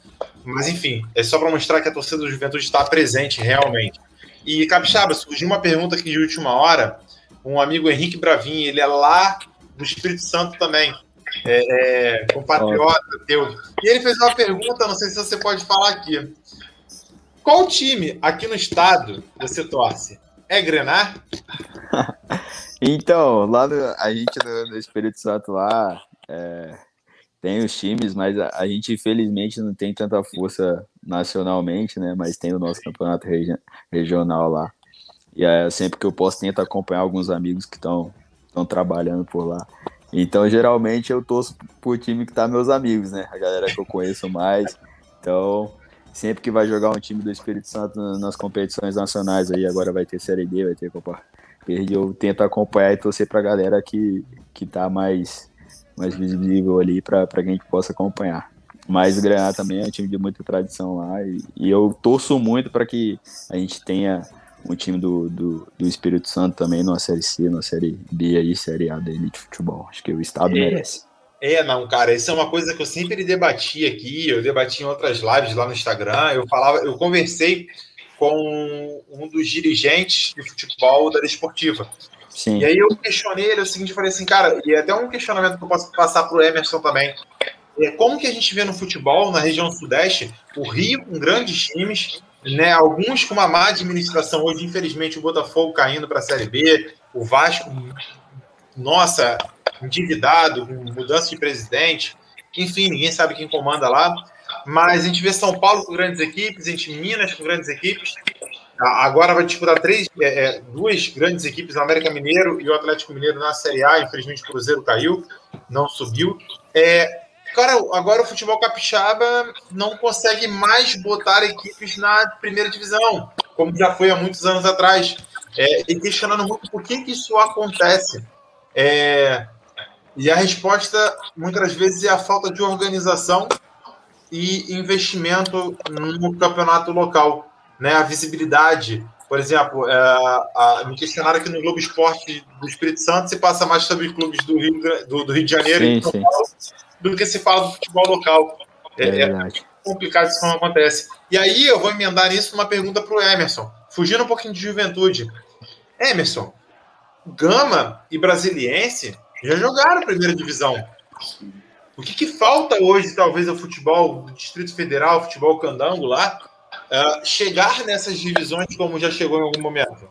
Mas, enfim, é só para mostrar que a torcida do Juventude está presente realmente. E, Capixaba, surgiu uma pergunta aqui de última hora. Um amigo Henrique Bravin, ele é lá do Espírito Santo também, é, é, compatriota teu. E ele fez uma pergunta, não sei se você pode falar aqui. Qual time aqui no estado você torce? É Grenar?
então, lá no, a gente no, no Espírito Santo lá, é, tem os times, mas a, a, gente infelizmente não tem tanta força nacionalmente, né? Mas tem o nosso campeonato regi regional lá. E é, sempre que eu posso tento acompanhar alguns amigos que estão trabalhando por lá. Então, geralmente eu torço por time que tá meus amigos, né? A galera que eu conheço mais. Então, sempre que vai jogar um time do Espírito Santo nas competições nacionais aí, agora vai ter Série D, vai ter Copa Verde, eu tento acompanhar e torcer pra galera que, que tá mais, mais visível ali para que a gente possa acompanhar. Mas o Granada também é um time de muita tradição lá e, e eu torço muito para que a gente tenha um time do, do, do, Espírito Santo também numa Série C, numa Série B aí, Série A da Elite Futebol. Acho que o Estado é, merece.
É, não, cara, isso é uma coisa que eu sempre debati aqui, eu debati em outras lives lá no Instagram, eu falava, eu conversei com um dos dirigentes de futebol da Desportiva. Sim. E aí eu questionei ele o seguinte, eu falei assim, cara, e é até um questionamento que eu posso passar para o Emerson também. É, como que a gente vê no futebol, na região sudeste, o Rio com grandes times, né, alguns com uma má administração, hoje infelizmente o Botafogo caindo para a Série B, o Vasco, nossa, endividado, com mudança de presidente, enfim, ninguém sabe quem comanda lá. Mas a gente vê São Paulo com grandes equipes, a gente Minas com grandes equipes. Agora vai disputar três, é, é, duas grandes equipes, o América Mineiro e o Atlético Mineiro na Série A. Infelizmente o Cruzeiro caiu, não subiu. É, cara, agora o futebol capixaba não consegue mais botar equipes na primeira divisão, como já foi há muitos anos atrás. É, e questionando muito por que, que isso acontece. É, e a resposta, muitas vezes, é a falta de organização e investimento no campeonato local. Né? A visibilidade, por exemplo, é, a, me questionaram aqui no Globo Esporte do Espírito Santo se passa mais sobre clubes do Rio, do, do Rio de Janeiro sim, Paulo, do que se fala do futebol local. É, é, é complicado isso não acontece. E aí eu vou emendar nisso uma pergunta para o Emerson, fugindo um pouquinho de juventude. Emerson, Gama e Brasiliense já jogaram primeira divisão. O que, que falta hoje, talvez, ao futebol do Distrito Federal, futebol candango lá, uh, chegar nessas divisões como já chegou em algum momento?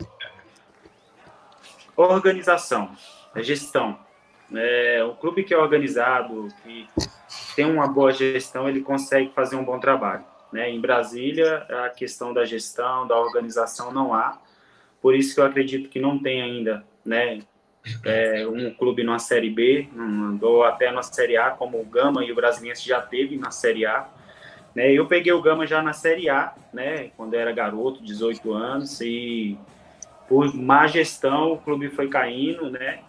Organização, gestão. É, o clube que é organizado, que tem uma boa gestão, ele consegue fazer um bom trabalho. Né? Em Brasília, a questão da gestão, da organização não há. Por isso que eu acredito que não tem ainda né, é, um clube numa Série B, ou até na Série A, como o Gama e o Brasiliense já teve na Série A. Né? Eu peguei o Gama já na Série A, né, quando era garoto, 18 anos, e por má gestão o clube foi caindo, né,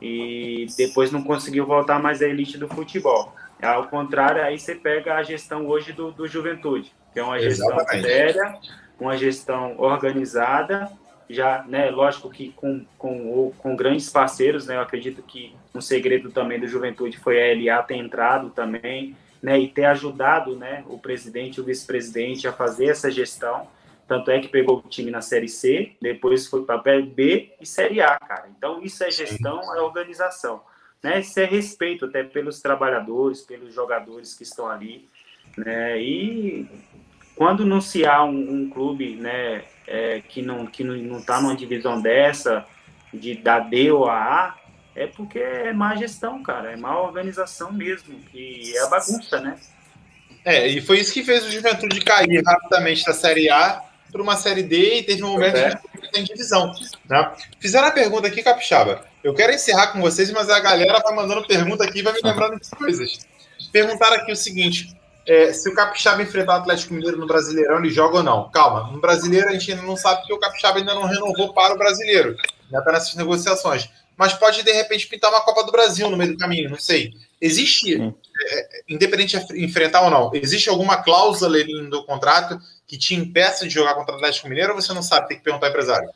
e depois não conseguiu voltar mais à elite do futebol. Ao contrário, aí você pega a gestão hoje do, do Juventude, que é uma gestão Exatamente. séria, uma gestão organizada, já, né, lógico que com, com, com grandes parceiros, né, eu acredito que um segredo também do Juventude foi a LA ter entrado também, né, e ter ajudado, né, o presidente e o vice-presidente a fazer essa gestão, tanto é que pegou o time na Série C, depois foi para a B e Série A, cara. Então, isso é gestão, é organização. Né? Isso é respeito até pelos trabalhadores, pelos jogadores que estão ali. Né? E quando não se há um, um clube né, é, que não que não está numa divisão dessa, de da D ou a A, é porque é má gestão, cara, é má organização mesmo, que é a bagunça, né?
É, e foi isso que fez o Juventude cair rapidamente da Série A para uma Série D e teve um momento é. de tem divisão. Né? Fizeram a pergunta aqui, Capixaba. Eu quero encerrar com vocês, mas a galera vai mandando pergunta aqui e vai me lembrando de coisas. Perguntaram aqui o seguinte: é, se o Capixaba enfrentar o Atlético Mineiro no Brasileirão, ele joga ou não. Calma, no Brasileiro a gente ainda não sabe porque o Capixaba ainda não renovou para o Brasileiro. Ainda está nessas negociações. Mas pode, de repente, pintar uma Copa do Brasil no meio do caminho, não sei. Existe, é, independente de enfrentar ou não, existe alguma cláusula no contrato que te impeça de jogar contra o Atlético Mineiro ou você não sabe? Tem que perguntar ao empresário.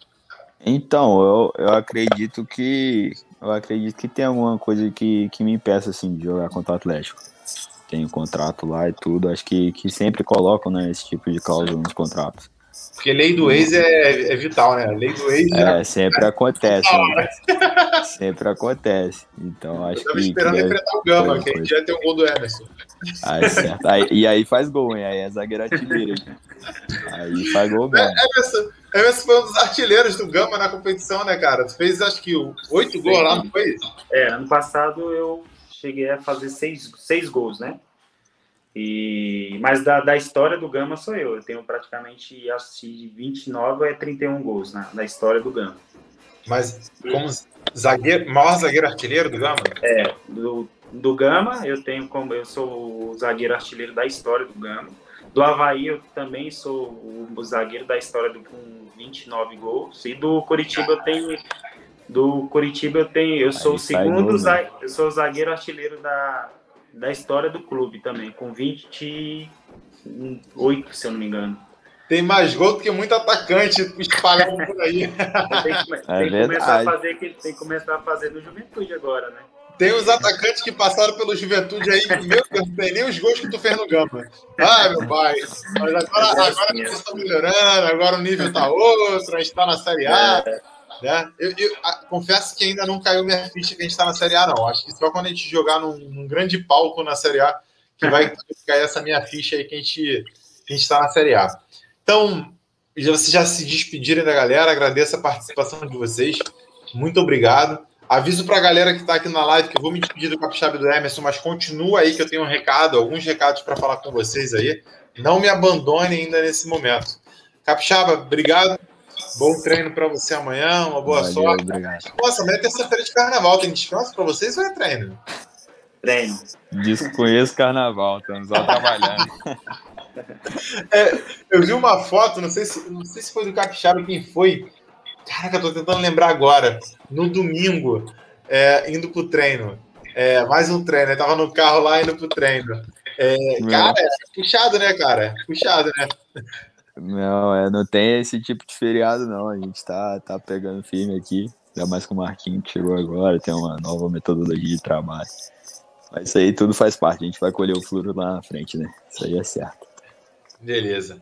Então, eu, eu acredito que eu acredito que tem alguma coisa que, que me impeça assim, de jogar contra o Atlético tem o contrato lá e tudo. Acho que, que sempre colocam né, esse tipo de cláusula nos contratos.
Porque lei do ex é, é vital, né? Lei do ex
é, é sempre acontece. né? sempre acontece. Então acho eu que.
esperando que enfrentar o Gama, que a gente já tem um gol do Emerson.
Aí, certo. Aí, e aí faz gol, hein? Aí é zagueiro artilheiro. Aí faz gol
mesmo. É, Emerson, Emerson foi um dos artilheiros do Gama na competição, né, cara? Tu fez acho que oito gols lá, não foi?
É, ano passado eu cheguei a fazer seis, seis gols, né? E, mas da, da história do Gama sou eu. Eu tenho praticamente, acho que 29 é 31 gols na, na história do Gama.
Mas como zagueiro, maior zagueiro artilheiro do Gama?
É, do, do Gama eu tenho como eu sou o zagueiro artilheiro da história do Gama. Do Havaí, eu também sou o zagueiro da história do, com 29 gols. E do Curitiba eu tenho. Do Curitiba eu tenho. Eu sou Aí o segundo zagueiro, eu sou o zagueiro artilheiro da, da história do clube também, com 28, se eu não me engano.
Tem mais gol do que muito atacante espalhado por aí.
tem, que, é tem, começar a fazer, tem que começar a fazer no Juventude agora, né?
Tem os atacantes que passaram pelo Juventude aí, meu Deus, não tem nem os gols que tu fez no Gama. Ai, meu pai. Mas agora, é agora vocês estão melhorando, agora o nível está outro, a gente está na Série A. É. Né? Eu, eu a, confesso que ainda não caiu minha ficha que a gente está na Série A, não. Acho que só quando a gente jogar num, num grande palco na Série A que vai cair essa minha ficha aí que a gente está na Série A. Então, vocês já se despediram da galera, agradeço a participação de vocês. Muito obrigado. Aviso para a galera que está aqui na live que eu vou me despedir do Capixaba do Emerson, mas continua aí que eu tenho um recado, alguns recados para falar com vocês aí. Não me abandone ainda nesse momento. Capixaba, obrigado. Bom treino para você amanhã, uma boa Valeu, sorte. Obrigado. Nossa, amanhã é terça-feira de carnaval, tem descanso para vocês ou é treino?
Treino.
Desconheço carnaval, estamos lá trabalhando.
É, eu vi uma foto, não sei se, não sei se foi do Capixaba quem foi. Caraca, eu tô tentando lembrar agora. No domingo, é, indo pro treino. É, mais um treino, eu tava no carro lá indo pro treino. É, cara, é puxado, né, cara? Puxado, né?
Não, é, não tem esse tipo de feriado, não. A gente tá, tá pegando firme aqui. Ainda mais com o Marquinhos chegou agora, tem uma nova metodologia de trabalho. Mas isso aí tudo faz parte. A gente vai colher o fluro lá na frente, né? Isso aí é certo.
Beleza.